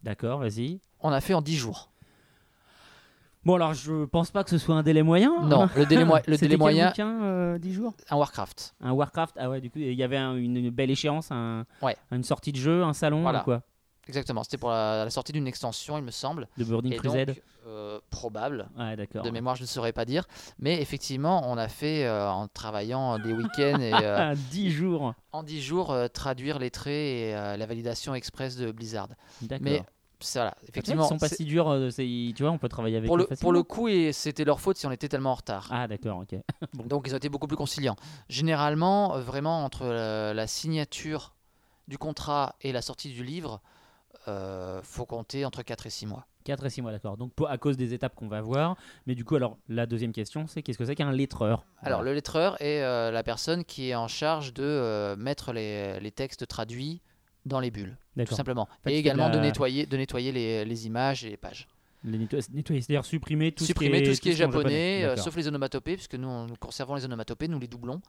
d'accord vas-y On a fait en 10 jours. bon alors je pense pas que ce soit un délai moyen Non, le délai, mo- le C'était délai moyen, euh, 10 jours? un Warcraft. Un Warcraft, ah ouais, du coup, il y avait un- une, une belle échéance, un- Ouais. une sortie de jeu, un salon, Voilà. ou quoi Exactement, c'était pour la, la sortie d'une extension, il me semble. De Burning Et Crusade donc, euh, probable. Ouais, d'accord. De mémoire, je ne saurais pas dire. Mais effectivement, on a fait, euh, en travaillant des week-ends et euh, Ah, 10 jours en 10 jours, euh, traduire les traits et la validation express de Blizzard. D'accord. Mais voilà, Effectivement, ils sont pas si durs, euh, tu vois, on peut travailler avec pour, eux le, pour le coup, et c'était leur faute si on était tellement en retard. Ah, d'accord, ok. Donc ils ont été beaucoup plus conciliants. Généralement, vraiment, entre la signature du contrat et la sortie du livre, euh, faut compter entre 4 et 6 mois. 4 et 6 mois, d'accord. Donc, pour- à cause des étapes qu'on va voir. Mais du coup, alors, la deuxième question, c'est qu'est-ce que c'est qu'un lettreur? Alors, le lettreur est euh, la personne qui est en charge de euh, mettre les, les textes traduits dans les bulles, tout simplement. fait, Et également de nettoyer, de nettoyer les, les images et les pages. Les nettoyer, c'est-à-dire supprimer tout Supprimer ce qui est, tout ce qui est en japonais, euh, sauf les onomatopées, puisque nous, on- nous conservons les onomatopées, nous les doublons.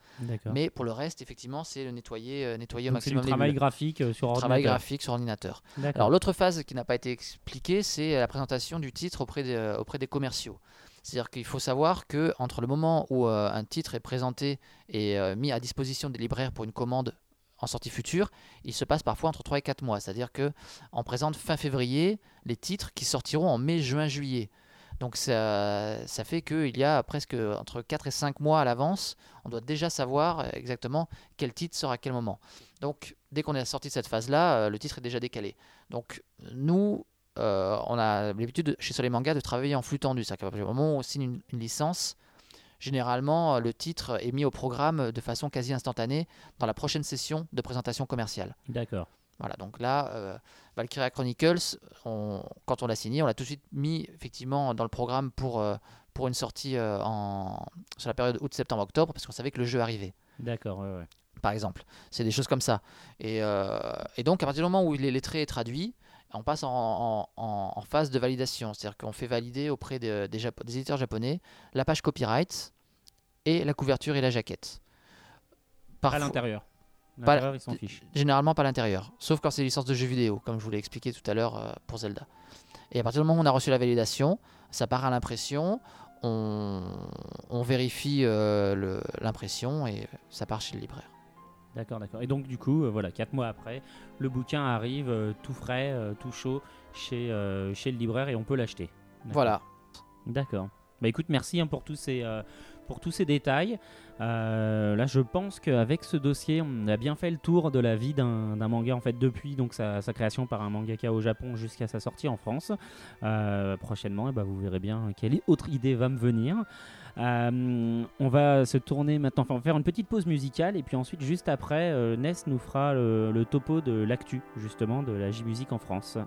Mais pour le reste, effectivement, c'est le nettoyer, euh, nettoyer au Donc c'est du maximum travail bulles. graphique euh, sur Travail ordinateur. graphique sur ordinateur. Alors l'autre phase qui n'a pas été expliquée, c'est la présentation du titre auprès des, euh, auprès des commerciaux. C'est-à-dire qu'il faut savoir que entre le moment où euh, un titre est présenté et euh, mis à disposition des libraires pour une commande en sortie future, il se passe parfois entre 3 et 4 mois. C'est-à-dire que on présente fin février les titres qui sortiront en mai, juin, juillet. Donc ça, fait qu'il y a presque entre 4 et 5 mois à l'avance, on doit déjà savoir exactement quel titre sort à quel moment. Donc dès qu'on est sorti de cette phase-là, euh, le titre est déjà décalé. Donc nous, euh, on a l'habitude chez Soleil Manga de travailler en flux tendu. C'est-à-dire qu'à partir du moment où on signe une licence, généralement euh, le titre est mis au programme de façon quasi instantanée dans la prochaine session de présentation commerciale. D'accord. Voilà, donc là, euh, Valkyria Chronicles, on- quand on l'a signé, on l'a tout de suite mis effectivement dans le programme pour, euh, pour une sortie euh, en, sur la période août, septembre, octobre, parce qu'on savait que le jeu arrivait D'accord. ouais, ouais. par exemple. C'est des choses comme ça. Et, et donc, à partir du moment où il est lettré et traduit, on passe en, en- en- en phase de validation. C'est-à-dire qu'on fait valider auprès de- des, Japo- des éditeurs japonais la page copyright et la couverture et la jaquette. Pas à Parfois- l'intérieur. Pas- ils s'en fichent. Généralement pas à l'intérieur, sauf quand c'est des licences de jeux vidéo, comme je vous l'ai expliqué tout à l'heure euh, pour Zelda. Et à partir du moment où on a reçu la validation, ça part à l'impression, on, on vérifie euh, l'impression et ça part chez le libraire. D'accord, d'accord. Et donc, du coup, euh, voilà, quatre mois après, le bouquin arrive euh, tout frais, euh, tout chaud chez, chez le libraire et on peut l'acheter. Voilà. D'accord. Bah écoute, merci hein, pour tous ces, pour tous ces détails. Euh, là, je pense qu'avec ce dossier, on a bien fait le tour de la vie d'un d'un manga en fait depuis donc sa, sa création par un mangaka au Japon jusqu'à sa sortie en France. Euh, prochainement, et bah, vous verrez bien quelle autre idée va me venir. Euh, on va se tourner maintenant, enfin, faire une petite pause musicale et puis ensuite, juste après, euh, Ness nous fera le, le topo de l'actu justement de la J-Music en France.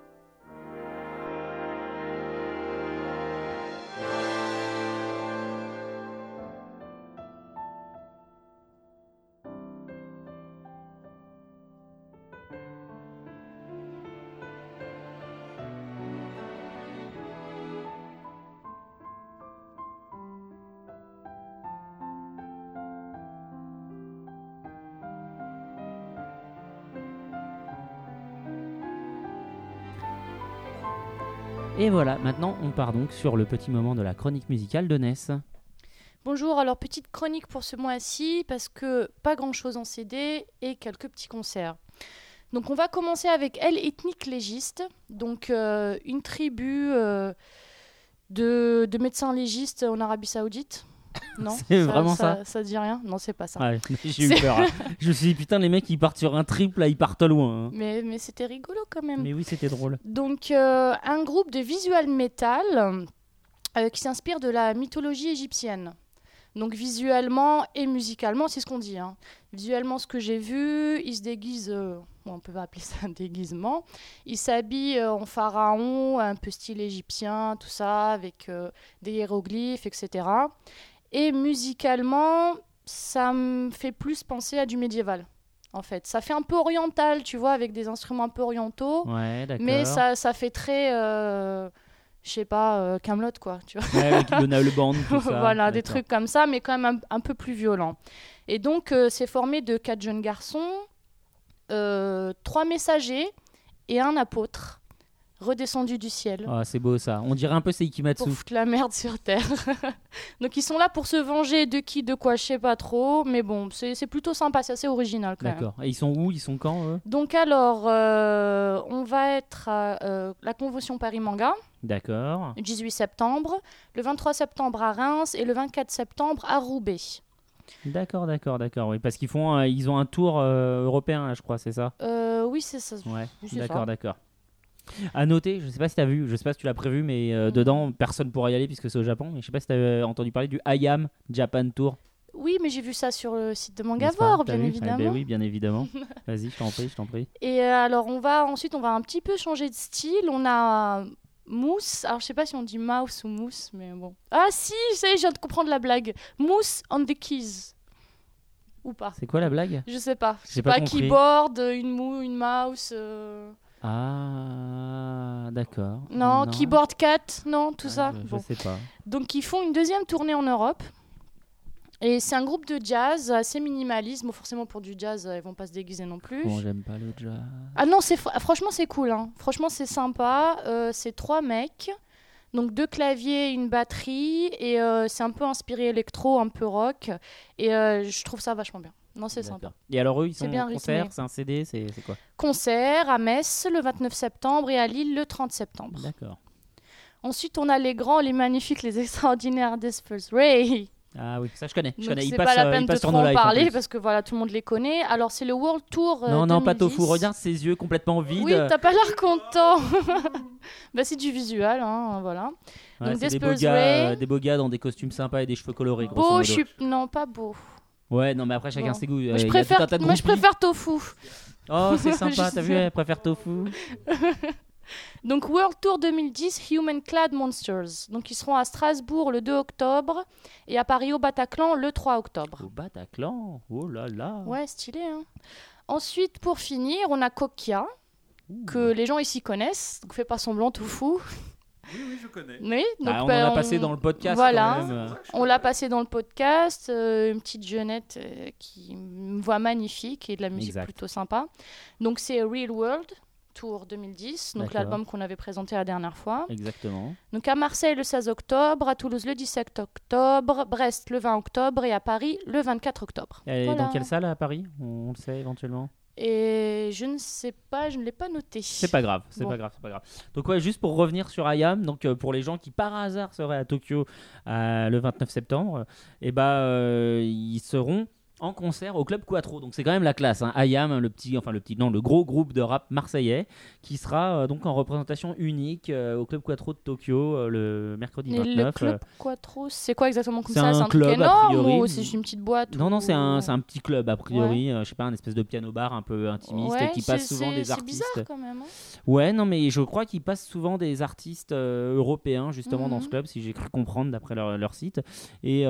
Et voilà, maintenant on part donc sur le petit moment de la chronique musicale de Ness. Bonjour, alors petite chronique pour ce mois-ci parce que pas grand-chose en CD et quelques petits concerts. Donc on va commencer avec El Ethnique Légiste, donc euh, une tribu euh, de médecins légistes en Arabie Saoudite. Non, C'est vraiment ça Ça dit rien Non, c'est pas ça. Ouais, j'ai eu peur. hein. Je me suis dit, putain, les mecs ils partent sur un triple, là ils partent loin. hein. Mais, mais c'était rigolo quand même. Mais oui, c'était drôle. Donc, euh, un groupe de visual metal euh, qui s'inspire de la mythologie égyptienne. Donc, visuellement et musicalement, c'est ce qu'on dit. hein. Visuellement, ce que j'ai vu, ils se déguisent, euh, on peut pas appeler ça un déguisement, ils s'habillent euh, en pharaon, un peu style égyptien, tout ça, avec euh, des hiéroglyphes, etc. Et musicalement, ça me fait plus penser à du médiéval. En fait, ça fait un peu oriental, tu vois, avec des instruments un peu orientaux. Ouais, d'accord. Mais ça, ça fait très, euh, je sais pas, euh, Camelot quoi, tu vois. Ouais, avec le band, tout ça. voilà, des trucs comme ça, mais quand même un, un peu plus violents. Et donc, euh, c'est formé de quatre jeunes garçons, euh, trois messagers et un apôtre redescendu du ciel. Ah, c'est beau ça. On dirait un peu Seikimatsu. Pour foutre la merde sur Terre. donc ils sont là pour se venger de qui, de quoi, je sais pas trop. Mais bon, c'est plutôt sympa, c'est assez original quand même. D'accord. Et ils sont où? Ils sont quand eux? Donc alors, euh, on va être à euh, la Convention Paris Manga. D'accord. le 18 septembre, le 23 septembre à Reims et le 24 septembre à Roubaix. D'accord, d'accord, d'accord. Oui, parce qu'ils font, ils ont un tour euh, européen, je crois, c'est ça? Euh, oui, c'est ça. Ouais. D'accord, d'accord. À noter, je sais pas si tu as vu, je sais pas si tu l'as prévu, mais euh, dedans, personne pourra y aller puisque c'est au Japon. Mais je sais pas si tu as entendu parler du IAM Japan Tour. Oui, mais j'ai vu ça sur le site de Mangavore, bien vu évidemment. Eh ben oui, bien évidemment. Vas-y, je t'en prie, je t'en prie. Et euh, alors, on va ensuite, on va un petit peu changer de style. On a Mousse. Alors, je sais pas si on dit mouse ou mousse, mais bon. Ah si, ça y est, je viens de comprendre la blague. Mousse on the keys. Ou pas C'est quoi la blague? Je sais pas. Sais pas pas, keyboard, une mou, une mouse. euh, Ah, d'accord. Non, keyboard cat, non, tout Ah, ça. Je, Bon. sais pas. Donc ils font une deuxième tournée en Europe. Et c'est un groupe de jazz assez minimaliste. Bon, forcément pour du jazz, euh, ils vont pas se déguiser non plus. Bon, j'aime pas le jazz. Ah non, c'est fr- franchement c'est cool. hein. Franchement c'est sympa. Euh, c'est trois mecs, donc deux claviers, une batterie, et euh, c'est un peu inspiré électro, un peu rock. Et euh, je trouve ça vachement bien. Non, c'est sympa. Et alors eux, ils sont bien concert, c'est un CD, c'est quoi? Concert à Metz le 29 septembre et à Lille le 30 septembre. D'accord. Ensuite, on a les grands, les magnifiques, les extraordinaires Disperse Ray. Ah oui, ça je connais. Je connais. Ils c'est passent, pas la euh, peine de trop en en parler parce que voilà, tout le monde les connaît. Alors c'est le World Tour. euh, Non, non, pas 2010. Tofu. Regarde ses yeux complètement vides. Oui, t'as pas l'air content. bah c'est du visuel, hein, voilà. Ouais, donc des beaux, gars, Ray. euh, des beaux gars dans des costumes sympas et des cheveux colorés. Beau, je suis non pas beau. Ouais, non, mais après chacun ses goûts. Moi, Euh, je préfère, moi je préfère Tofu. Oh, c'est sympa, t'as vu, elle préfère Tofu. Donc World Tour 2010 Human Clad Monsters. Donc ils seront à Strasbourg le 2 octobre et à Paris au Bataclan le 3 octobre. Au Bataclan, oh là là. Ouais, stylé. Hein. Ensuite, pour finir, on a Kokia, Ouh. que les gens ici connaissent. Donc fais pas semblant, tout fou. Oui, oui, je connais. Oui, donc, Ah, on bah, en a passé dans le podcast. voilà. quand même. On l'a passé dans le podcast, euh, une petite jeunette euh, qui une voix magnifique et de la musique Exact. plutôt sympa. Donc c'est Real World Tour 2010, donc l'album qu'on avait présenté la dernière fois. Exactement. Donc à Marseille le 16 octobre, à Toulouse le 17 octobre, Brest le 20 octobre et à Paris le 24 octobre. Voilà. dans quelle salle à Paris? On, on le sait éventuellement? Et je ne sais pas, je ne l'ai pas noté. C'est pas grave, c'est Bon. pas grave, c'est pas grave. Donc ouais, juste pour revenir sur Ayam, donc euh, pour les gens qui par hasard seraient à Tokyo euh, le 29 septembre, et bah euh, ils seront en concert au club Quattro. Donc c'est quand même la classe. Hein. Ayam, le petit, enfin le petit, non, le gros groupe de rap marseillais, qui sera euh, donc en représentation unique euh, au club Quattro de Tokyo euh, le mercredi Et 29. le club Quattro, c'est quoi exactement comme c'est ça? C'est un club, a énorme priori. ou c'est juste une petite boîte Non, non, c'est un, c'est un petit club a priori, euh, je sais pas, un espèce de piano-bar un peu intimiste Ouais, qui passe c'est- souvent c'est- des C'est artistes. bizarre quand même. hein. Ouais, non, mais je crois qu'ils passent souvent des artistes européens justement dans ce Mhm. club, si j'ai cru comprendre d'après leur, leur site. Et,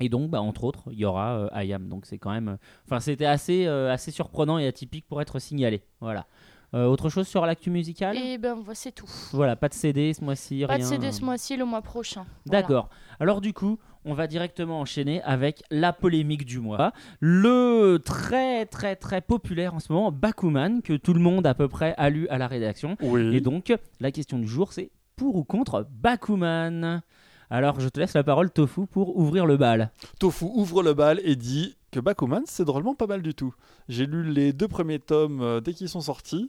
et donc, bah, entre autres, il y aura euh, Ayam. Donc c'est quand même. euh, Enfin, c'était assez, euh, assez surprenant et atypique pour être signalé. Voilà. Euh, autre chose sur l'actu musicale? Et ben voilà, c'est tout. Voilà, pas de CD ce mois-ci, Pas rien. de CD ce mois-ci, le mois prochain. Voilà. D'accord. Alors du coup, on va directement enchaîner avec la polémique du mois. Le très très très populaire en ce moment, Bakuman, que tout le monde à peu près a lu à la rédaction. Oui. Et donc, la question du jour, c'est pour ou contre Bakuman? Alors, je te laisse la parole, Tofu, pour ouvrir le bal. Tofu ouvre le bal et dit que Bakuman, c'est drôlement pas mal du tout. J'ai lu les deux premiers tomes euh, dès qu'ils sont sortis.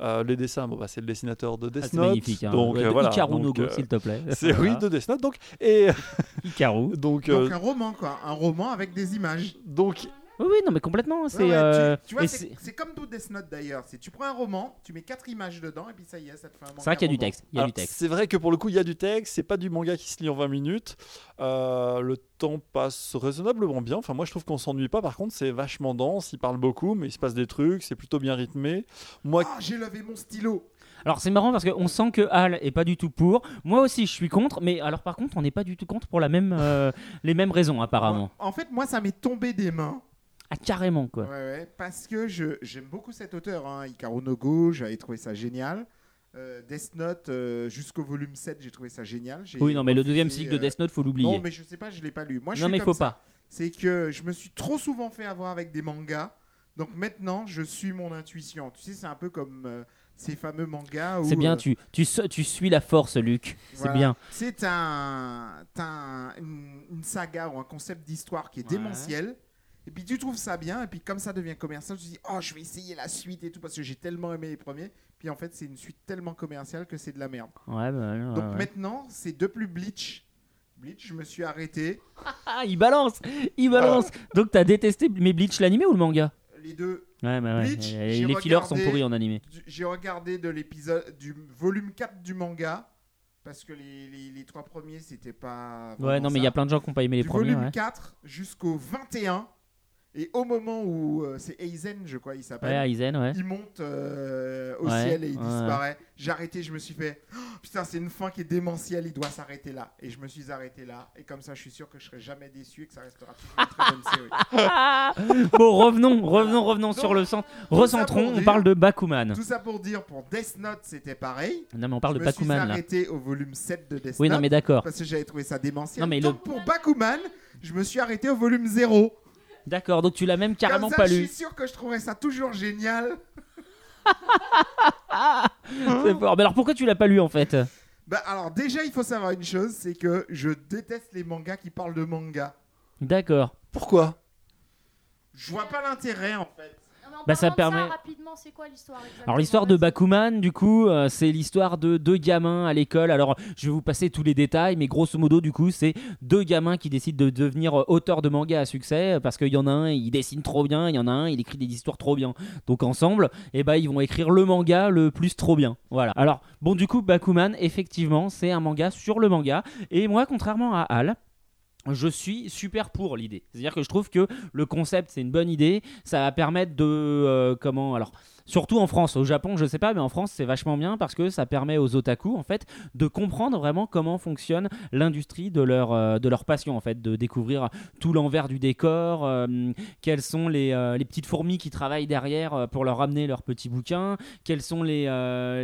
Euh, les dessins, bon, bah, c'est le dessinateur de Ah, Death c'est Note. magnifique. Hein. Donc, Ouais, euh, voilà. Hikaru Donc, no Go, euh, s'il te plaît. c'est Voilà. oui, de Death Note. Donc, et, Hikaru. donc, euh, Donc un roman, quoi. Un roman avec des images. donc, Oui, oui, non, mais complètement. C'est. Ouais, ouais, tu- euh, tu, vois, c'est comme tout Death Note d'ailleurs. C'est tu prends un roman, tu mets quatre images dedans et puis ça y est, ça te fait un manga c'est vrai qu'il y a du texte. Il y a alors, du texte. c'est vrai que pour le coup, il y a du texte. C'est pas du manga qui se lit en 20 minutes. Euh, le temps passe raisonnablement bien. Enfin, moi, je trouve qu'on s'ennuie pas. Par contre, c'est vachement dense. Il parle beaucoup, mais il se passe des trucs. C'est plutôt bien rythmé. Moi, Ah, j'ai levé mon stylo. Alors c'est marrant parce qu'on sent que Hal est pas du tout pour. Moi aussi je suis contre, mais alors par contre on n'est pas du tout contre pour la même, euh, les mêmes raisons apparemment. En fait, moi, ça m'est tombé des mains. Ah carrément quoi. Ouais, ouais, parce que je j'aime beaucoup cet auteur, hein, Hikaru no Go, j'avais trouvé ça génial. Euh, Death Note euh, jusqu'au volume 7, j'ai trouvé ça génial. Oui non mais le deuxième cycle de euh, Death Note faut l'oublier. Non, mais je sais pas, je l'ai pas lu. Moi, je non suis mais comme faut ça. pas. C'est que je me suis trop souvent fait avoir avec des mangas. Donc maintenant, je suis mon intuition. Tu sais, c'est un peu comme euh, ces fameux mangas où. C'est bien euh, tu, tu tu suis la force Luc. C'est voilà. bien. C'est un, un- une, une saga ou un concept d'histoire qui est Ouais. démentiel. Et puis tu trouves ça bien, et puis comme ça devient commercial, tu te dis oh je vais essayer la suite et tout parce que j'ai tellement aimé les premiers. Puis en fait c'est une suite tellement commerciale que c'est de la merde. Ouais, bah, ouais, Donc ouais. maintenant c'est de plus Bleach. Bleach, je me suis arrêté. Ah il balance, il balance. Donc t'as détesté mais Bleach l'animé ou le manga? Les deux, Ouais bah ouais. Bleach, les fillers sont pourris en animé. j'ai regardé de l'épisode du volume 4 du manga parce que les, les- les trois premiers c'était pas. Ouais non mais il y a plein de gens qui n'ont pas aimé les du premiers. volume ouais. 4 jusqu'au 21. Et au moment où euh, c'est Aizen, je crois, il s'appelle. Ouais, Aizen, ouais. Il monte euh, au Ouais, ciel et il ouais. disparaît. J'ai arrêté, je me suis fait Oh, putain, c'est une fin qui est démentielle, il doit s'arrêter là. Et je me suis arrêté là. Et comme ça, je suis sûr que je serai jamais déçu et que ça restera toujours une très bonne série. bon, revenons, revenons, revenons sur le centre. Recentrons, on dire- parle de Bakuman. Tout ça pour dire, pour Death Note, c'était pareil. Non, mais on parle je de me suis Bakuman là. arrêté au volume 7 de Death Oui, Note. non, mais d'accord. Parce que j'avais trouvé ça démentiel. Non, mais Donc le- pour Bakuman, je me suis arrêté au volume 0. D'accord, donc tu l'as même carrément Comme ça, pas je lu. suis sûr que je trouverais ça toujours génial. C'est fort. Mais alors pourquoi tu l'as pas lu en fait? Bah alors déjà, il faut savoir une chose, c'est que je déteste les mangas qui parlent de manga. D'accord. Pourquoi? Je vois pas l'intérêt en fait. Bah, ça parlant de permet- rapidement, c'est quoi l'histoire exactement Alors l'histoire de. Bakuman, du coup, euh, c'est l'histoire de deux gamins à l'école. Alors je vais vous passer tous les détails, mais grosso modo, du coup, c'est deux gamins qui décident de devenir euh, auteurs de manga à succès euh, parce qu'il y en a un, il dessine trop bien, il y en a un, il écrit des histoires trop bien. Donc ensemble, eh ben, ils vont écrire le manga le plus trop bien. Voilà. Alors bon, du coup, Bakuman, effectivement, c'est un manga sur le manga. Et moi, contrairement à Al. Je suis super pour l'idée. C'est-à-dire que je trouve que le concept c'est une bonne idée. Ça va permettre de euh, comment alors surtout en France, au Japon je sais pas, mais en France c'est vachement bien parce que ça permet aux otaku en fait de comprendre vraiment comment fonctionne l'industrie de leur euh, de leur passion en fait, de découvrir tout l'envers du décor, euh, quelles sont les, euh, les petites fourmis qui travaillent derrière euh, pour leur ramener leurs petits bouquins, quelles sont les,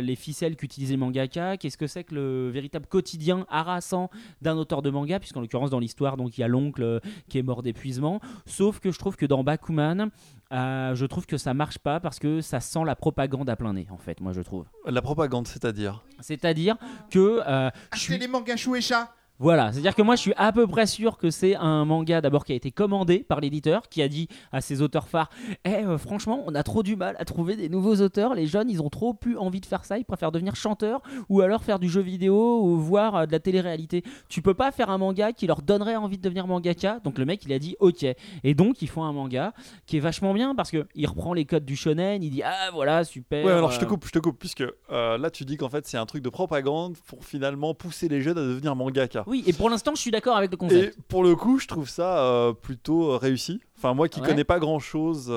les ficelles qu'utilisent les mangaka, qu'est-ce que c'est que le véritable quotidien harassant d'un auteur de manga, puisqu'en l'occurrence dans l'histoire donc il y a l'oncle qui est mort d'épuisement. Sauf que je trouve que dans Bakuman, je trouve que ça marche pas parce que ça sent la propagande à plein nez en fait, moi je trouve. La propagande, c'est-à-dire? C'est-à-dire que euh, je Achetez suis les mangas Shueisha. Voilà, c'est-à-dire que moi je suis à peu près sûr que c'est un manga d'abord qui a été commandé par l'éditeur, qui a dit à ses auteurs phares Eh, euh, franchement, on a trop du mal à trouver des nouveaux auteurs. Les jeunes, ils ont trop plus envie de faire ça. Ils préfèrent devenir chanteurs ou alors faire du jeu vidéo ou voir euh, de la télé-réalité. Tu peux pas faire un manga qui leur donnerait envie de devenir mangaka. Donc le mec, il a dit Ok. Et donc, ils font un manga qui est vachement bien parce que il reprend les codes du shonen. Il dit Ah, voilà, super. Ouais, alors je te euh, coupe, je te coupe, puisque là tu dis qu'en fait c'est un truc de propagande pour finalement pousser les jeunes à devenir mangaka. Oui, et pour l'instant, je suis d'accord avec le concept. Et pour le coup, je trouve ça euh, plutôt euh, réussi. Enfin, moi qui Ouais. connais pas grand chose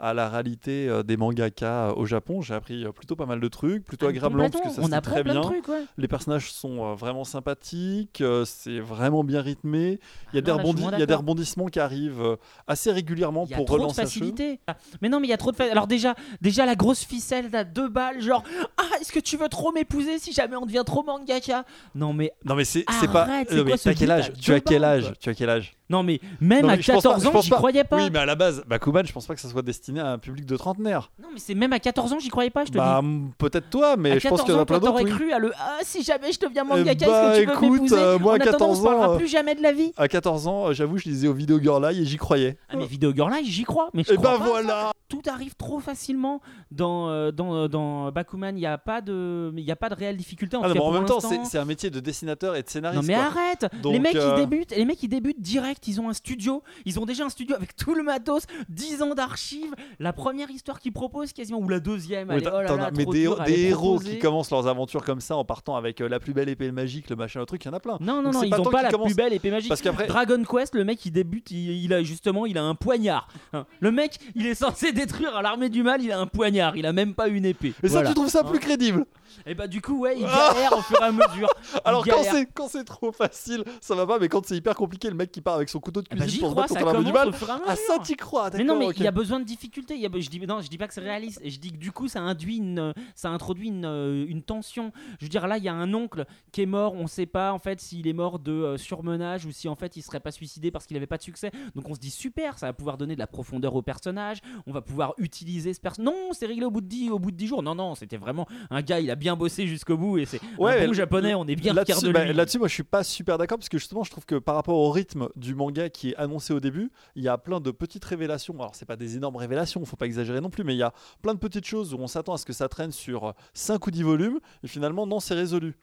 à la réalité euh, des mangaka euh, au Japon, j'ai appris euh, plutôt pas mal de trucs, plutôt agréablement parce que ça se très bien. trucs, ouais. Les personnages sont euh, vraiment sympathiques, euh, c'est vraiment bien rythmé. Il y a, des, non, là, je suis rebondi- moins il y a des rebondissements qui arrivent euh, assez régulièrement Il y a pour trop de relancer facilité. Mais non, mais il y a trop de fa- Alors déjà, déjà la grosse ficelle à deux balles, genre ah est-ce que tu veux trop m'épouser si jamais on devient trop mangaka? Non mais Non mais c'est pas. Arrête, non, mais quoi ce t'as quel âge Tu as quel âge Tu as quel âge? Non mais même Non, à mais je pense pas- 14 je ans, j'y pas. Croyais pas. Oui, mais à la base, Bakuman, je pense pas que ça soit destiné à un public de trentenaire. Non mais c'est même à 14 ans, j'y croyais pas, je te Bah, dis. peut-être toi, mais à je pense 14 qu'il y en a plein d'autres. t'aurais oui. cru à le ah si jamais je deviens mangaka, bah, est-ce que tu veux écoute, m'épouser euh, moi, à En attendant, on 14 se parlera ans, plus jamais de la vie. À 14 ans, euh, j'avoue, je lisais au Video Girl Eye et j'y croyais. Ah mais Video Girl Live, j'y crois, mais je Et crois bah pas. voilà tout arrive trop facilement dans euh, dans, euh, dans Bakuman. Il n'y a pas de y a pas de réelle difficulté. En Ah non, en même temps, c'est un métier de dessinateur et de scénariste. Non mais arrête Les mecs euh, ils débutent direct, ils ont un studio, ils ont déjà un studio avec tout le matos, 10 ans d'archives, la première histoire qu'ils proposent quasiment ou la deuxième, allez, oh là là, mais des, dur héros proposer. qui commencent leurs aventures comme ça en partant avec euh, la plus belle épée magique, le machin, le truc, il y en a plein. Non non Donc non, ils pas ont tant pas qu'ils la plus belle épée magique. Parce qu'après, Dragon Quest, le mec il débute, il, il a justement, il a un poignard. Hein. Le mec, il est censé détruire l'armée du mal, il a un poignard, il a même pas une épée. mais ça, tu trouves ça plus crédible Et bah du coup ouais, il galère au fur et à mesure. Alors quand c'est quand c'est trop facile, ça va pas, mais quand c'est hyper compliqué, le mec qui part avec son couteau de Eh bah, cuisine j'y pour se battre contre l'armée du mal. Fur et à Ah ça t'y crois, Mais non, mais il y a besoin de difficulté. Il y a je dis, non, je dis pas que c'est réaliste. Je dis que du coup, ça induit une, ça introduit une, euh, une tension. Je veux dire, là, il y a un oncle qui est mort. On sait pas en fait s'il est mort de euh, surmenage ou si en fait il serait pas suicidé parce qu'il avait pas de succès. Donc on se dit super, ça va pouvoir donner de la profondeur au personnage. On va pouvoir utiliser ce personnage. Non, c'est réglé au bout de 10 au bout de 10 jours. Non, non, c'était vraiment un gars. Il a bien bossé jusqu'au bout et c'est Ouais, un bon japonais. On est bien Là-dessus, de bah, là-dessus, moi je suis pas super d'accord parce que justement, je trouve que par rapport au rythme du manga qui est annoncé au début, il y a plein de petites révélations. Alors, c'est pas des énormes révélations, faut pas exagérer non plus, mais il y a plein de petites choses où on s'attend à ce que ça traîne sur 5 ou 10 volumes et finalement, non, c'est résolu.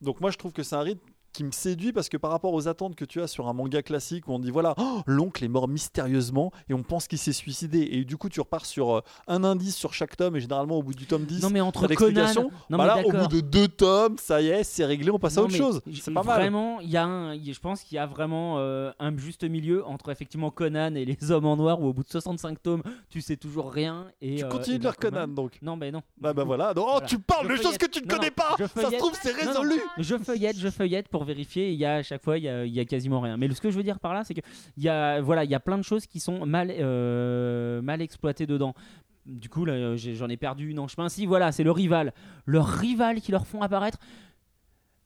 Donc, moi je trouve que c'est un rythme qui me séduit parce que par rapport aux attentes que tu as sur un manga classique où on dit voilà, oh, l'oncle est mort mystérieusement et on pense qu'il s'est suicidé. Et du coup, tu repars sur euh, un indice sur chaque tome et généralement au bout du tome 10, Non mais entre. Conan, non Bah là, au bout de deux tomes, ça y est, c'est réglé, on passe à Non, autre chose. C'est pas mal. Vraiment, il y a un, je pense qu'il y a vraiment euh, un juste milieu entre effectivement Conan et les hommes en noir où au bout de 65 tomes, tu sais toujours rien. Et, Tu euh, continues et de lire Conan donc. Non, mais non. Bah, bah voilà. Donc, oh, Voilà. tu parles Je de choses que tu ne. Non, connais non, pas. Ça se trouve, c'est Non, non. résolu. Je feuillette, je feuillette pour vérifier. Il y a à chaque fois, il y a, quasiment rien. Mais ce que je veux dire par là, c'est que il y a, voilà, il y a plein de choses qui sont mal, euh, mal exploitées dedans. Du coup, j'ai- j'en ai perdu une en chemin. Si, voilà, c'est le rival, leur rival qui leur font apparaître.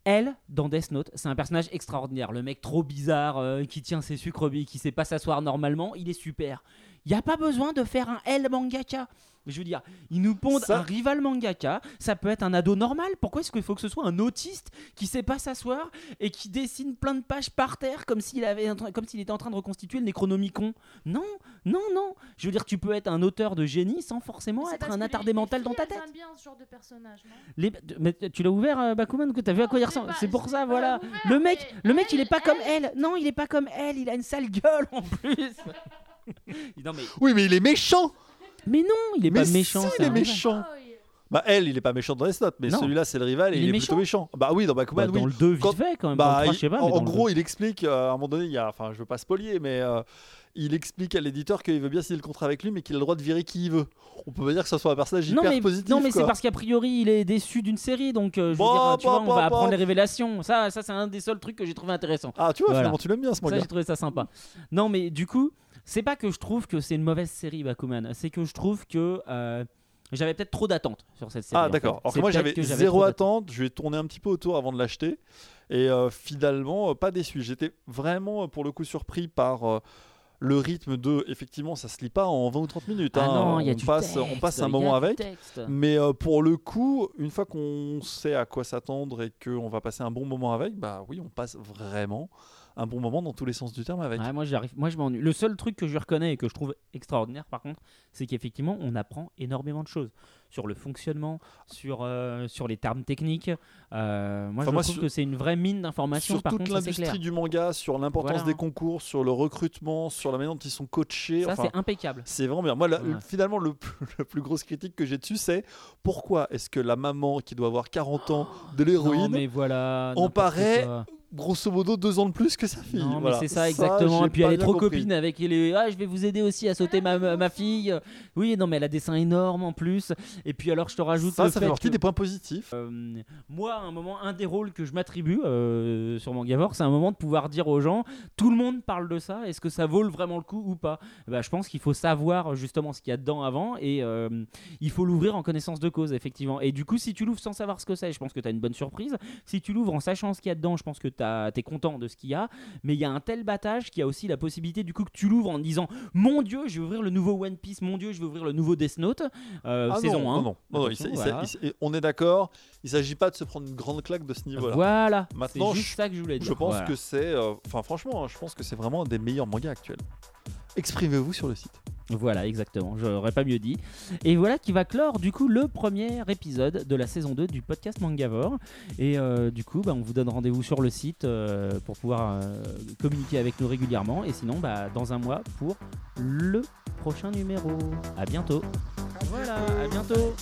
Elle, dans Death Note, c'est un personnage extraordinaire. Le mec trop bizarre euh, qui tient ses sucres, qui sait pas s'asseoir normalement, il est super. Il n'y a pas besoin de faire un L mangaka. Je veux dire, ils nous pondent Ça- un rival mangaka. Ça peut être un ado normal. Pourquoi est-ce qu'il faut que ce soit un autiste qui sait pas s'asseoir et qui dessine plein de pages par terre comme s'il avait, comme s'il était en train de reconstituer le Necronomicon? Non, non, non. Je veux dire, tu peux être un auteur de génie sans forcément être un les- attardé les mental filles, dans ta tête. bien ce genre de personnage, non? Les- Mais tu l'as ouvert, euh, Bakuman, que t'as vu à quoi il ressemble? C'est pour ça, voilà. ouvert, Le mec, le mec, il est pas elle- comme elle. Non, il est pas comme elle. Il a une sale gueule en plus. non mais, Oui, mais il est méchant. mais non, il est Mais pas méchant. si, c'est il est méchant. Oh, Bah, elle, il est pas méchant dans Death Note, mais celui-là, c'est le rival et Il il, est est plutôt méchant. Bah oui, dans Bakuman, Bah, oui. Dans le 2, vite Quand- fait quand même. Bah, 3, il- je sais pas. en, mais en gros, il explique euh, à un moment donné, il y a, enfin, je veux pas spoiler, mais euh, il explique à l'éditeur qu'il veut bien signer le contrat avec lui, mais qu'il a le droit de virer qui il veut. On peut pas dire que ça soit un personnage non hyper mais, positif. non mais c'est parce qu'a priori il est déçu d'une série donc euh, je veux Bah, dire tu bah, vois on bah, va bah. apprendre les révélations ça ça c'est un des seuls trucs que j'ai trouvé intéressant Ah, tu vois, Voilà. finalement, tu l'aimes bien ce Ça, manga. j'ai trouvé ça sympa. Non, mais du coup, c'est pas que je trouve que c'est une mauvaise série, Bakuman. C'est que je trouve que euh, j'avais peut-être trop d'attentes sur cette série. Ah d'accord. Alors que moi j'avais zéro attente, je vais tourner un petit peu autour avant de l'acheter et euh, finalement euh, pas déçu. J'étais vraiment pour le coup surpris par euh, le rythme de effectivement ça se lit pas en 20 ou 30 minutes. Ah hein. non, il y a on, du passe, texte, on passe un moment avec. texte. Mais euh, pour le coup, une fois qu'on sait à quoi s'attendre et qu'on va passer un bon moment avec, bah oui, on passe vraiment un bon moment dans tous les sens du terme avec. Ouais, moi, j'arrive, moi, je m'ennuie. Le seul truc que je reconnais et que je trouve extraordinaire, par contre, c'est qu'effectivement, on apprend énormément de choses sur le fonctionnement, sur, euh, sur les termes techniques. Euh, moi, Enfin, je moi, trouve sur- que c'est une vraie mine d'informations. Sur Par toute contre, ça, c'est clair. l'industrie du manga, sur l'importance Voilà. des concours, sur le recrutement, sur la manière dont ils sont coachés. Ça, enfin, c'est impeccable. C'est vraiment bien. Moi, la- Ouais. finalement, le, plus- la plus grosse critique que j'ai dessus, c'est pourquoi est-ce que la maman qui doit avoir 40 ans de Non, l'héroïne, mais voilà. on n'importe paraît. Grosso modo, deux ans de plus que sa fille Non, Voilà. mais c'est ça exactement. et puis elle est trop compris. copine avec les. Ah, je vais vous aider aussi à sauter ma, ma ma fille. Oui, non, mais elle a des seins énormes en plus. Et puis alors, je te rajoute Ça, le ça fait fait partie que- des points positifs. Euh, moi, à un moment, un des rôles que je m'attribue euh, sur Mangavore, c'est un moment de pouvoir dire aux gens tout le monde parle de ça, est-ce que ça vaut vraiment le coup ou pas? Bah, Je pense qu'il faut savoir justement ce qu'il y a dedans avant et euh, il faut l'ouvrir en connaissance de cause, effectivement. Et du coup, si tu l'ouvres sans savoir ce que c'est, je pense que tu as une bonne surprise. Si tu l'ouvres en sachant ce qu'il y a dedans, je pense que tu es content de ce qu'il y a. Mais il y a un tel battage qu'il y a aussi la possibilité du coup que tu l'ouvres en disant Mon Dieu, je vais ouvrir le nouveau One Piece, mon Dieu, je vais ouvrir le nouveau Death Note, euh, Ah saison non, 1. non, non, il il il on est d'accord. Il s'agit pas de se prendre une grande claque de ce niveau-là. Voilà, Maintenant, c'est juste je- ça que je voulais dire. Je pense Voilà. que c'est, euh, enfin franchement, hein, je pense que c'est vraiment un des meilleurs mangas actuels. Exprimez-vous sur le site. Voilà, exactement, j'aurais pas mieux dit. Et voilà qui va clore du coup le premier épisode de la saison 2 du podcast Mangavore. Et euh, du coup, bah, on vous donne rendez-vous sur le site euh, pour pouvoir euh, communiquer avec nous régulièrement. Et sinon, bah, dans un mois pour le prochain numéro. À bientôt. Voilà, à bientôt.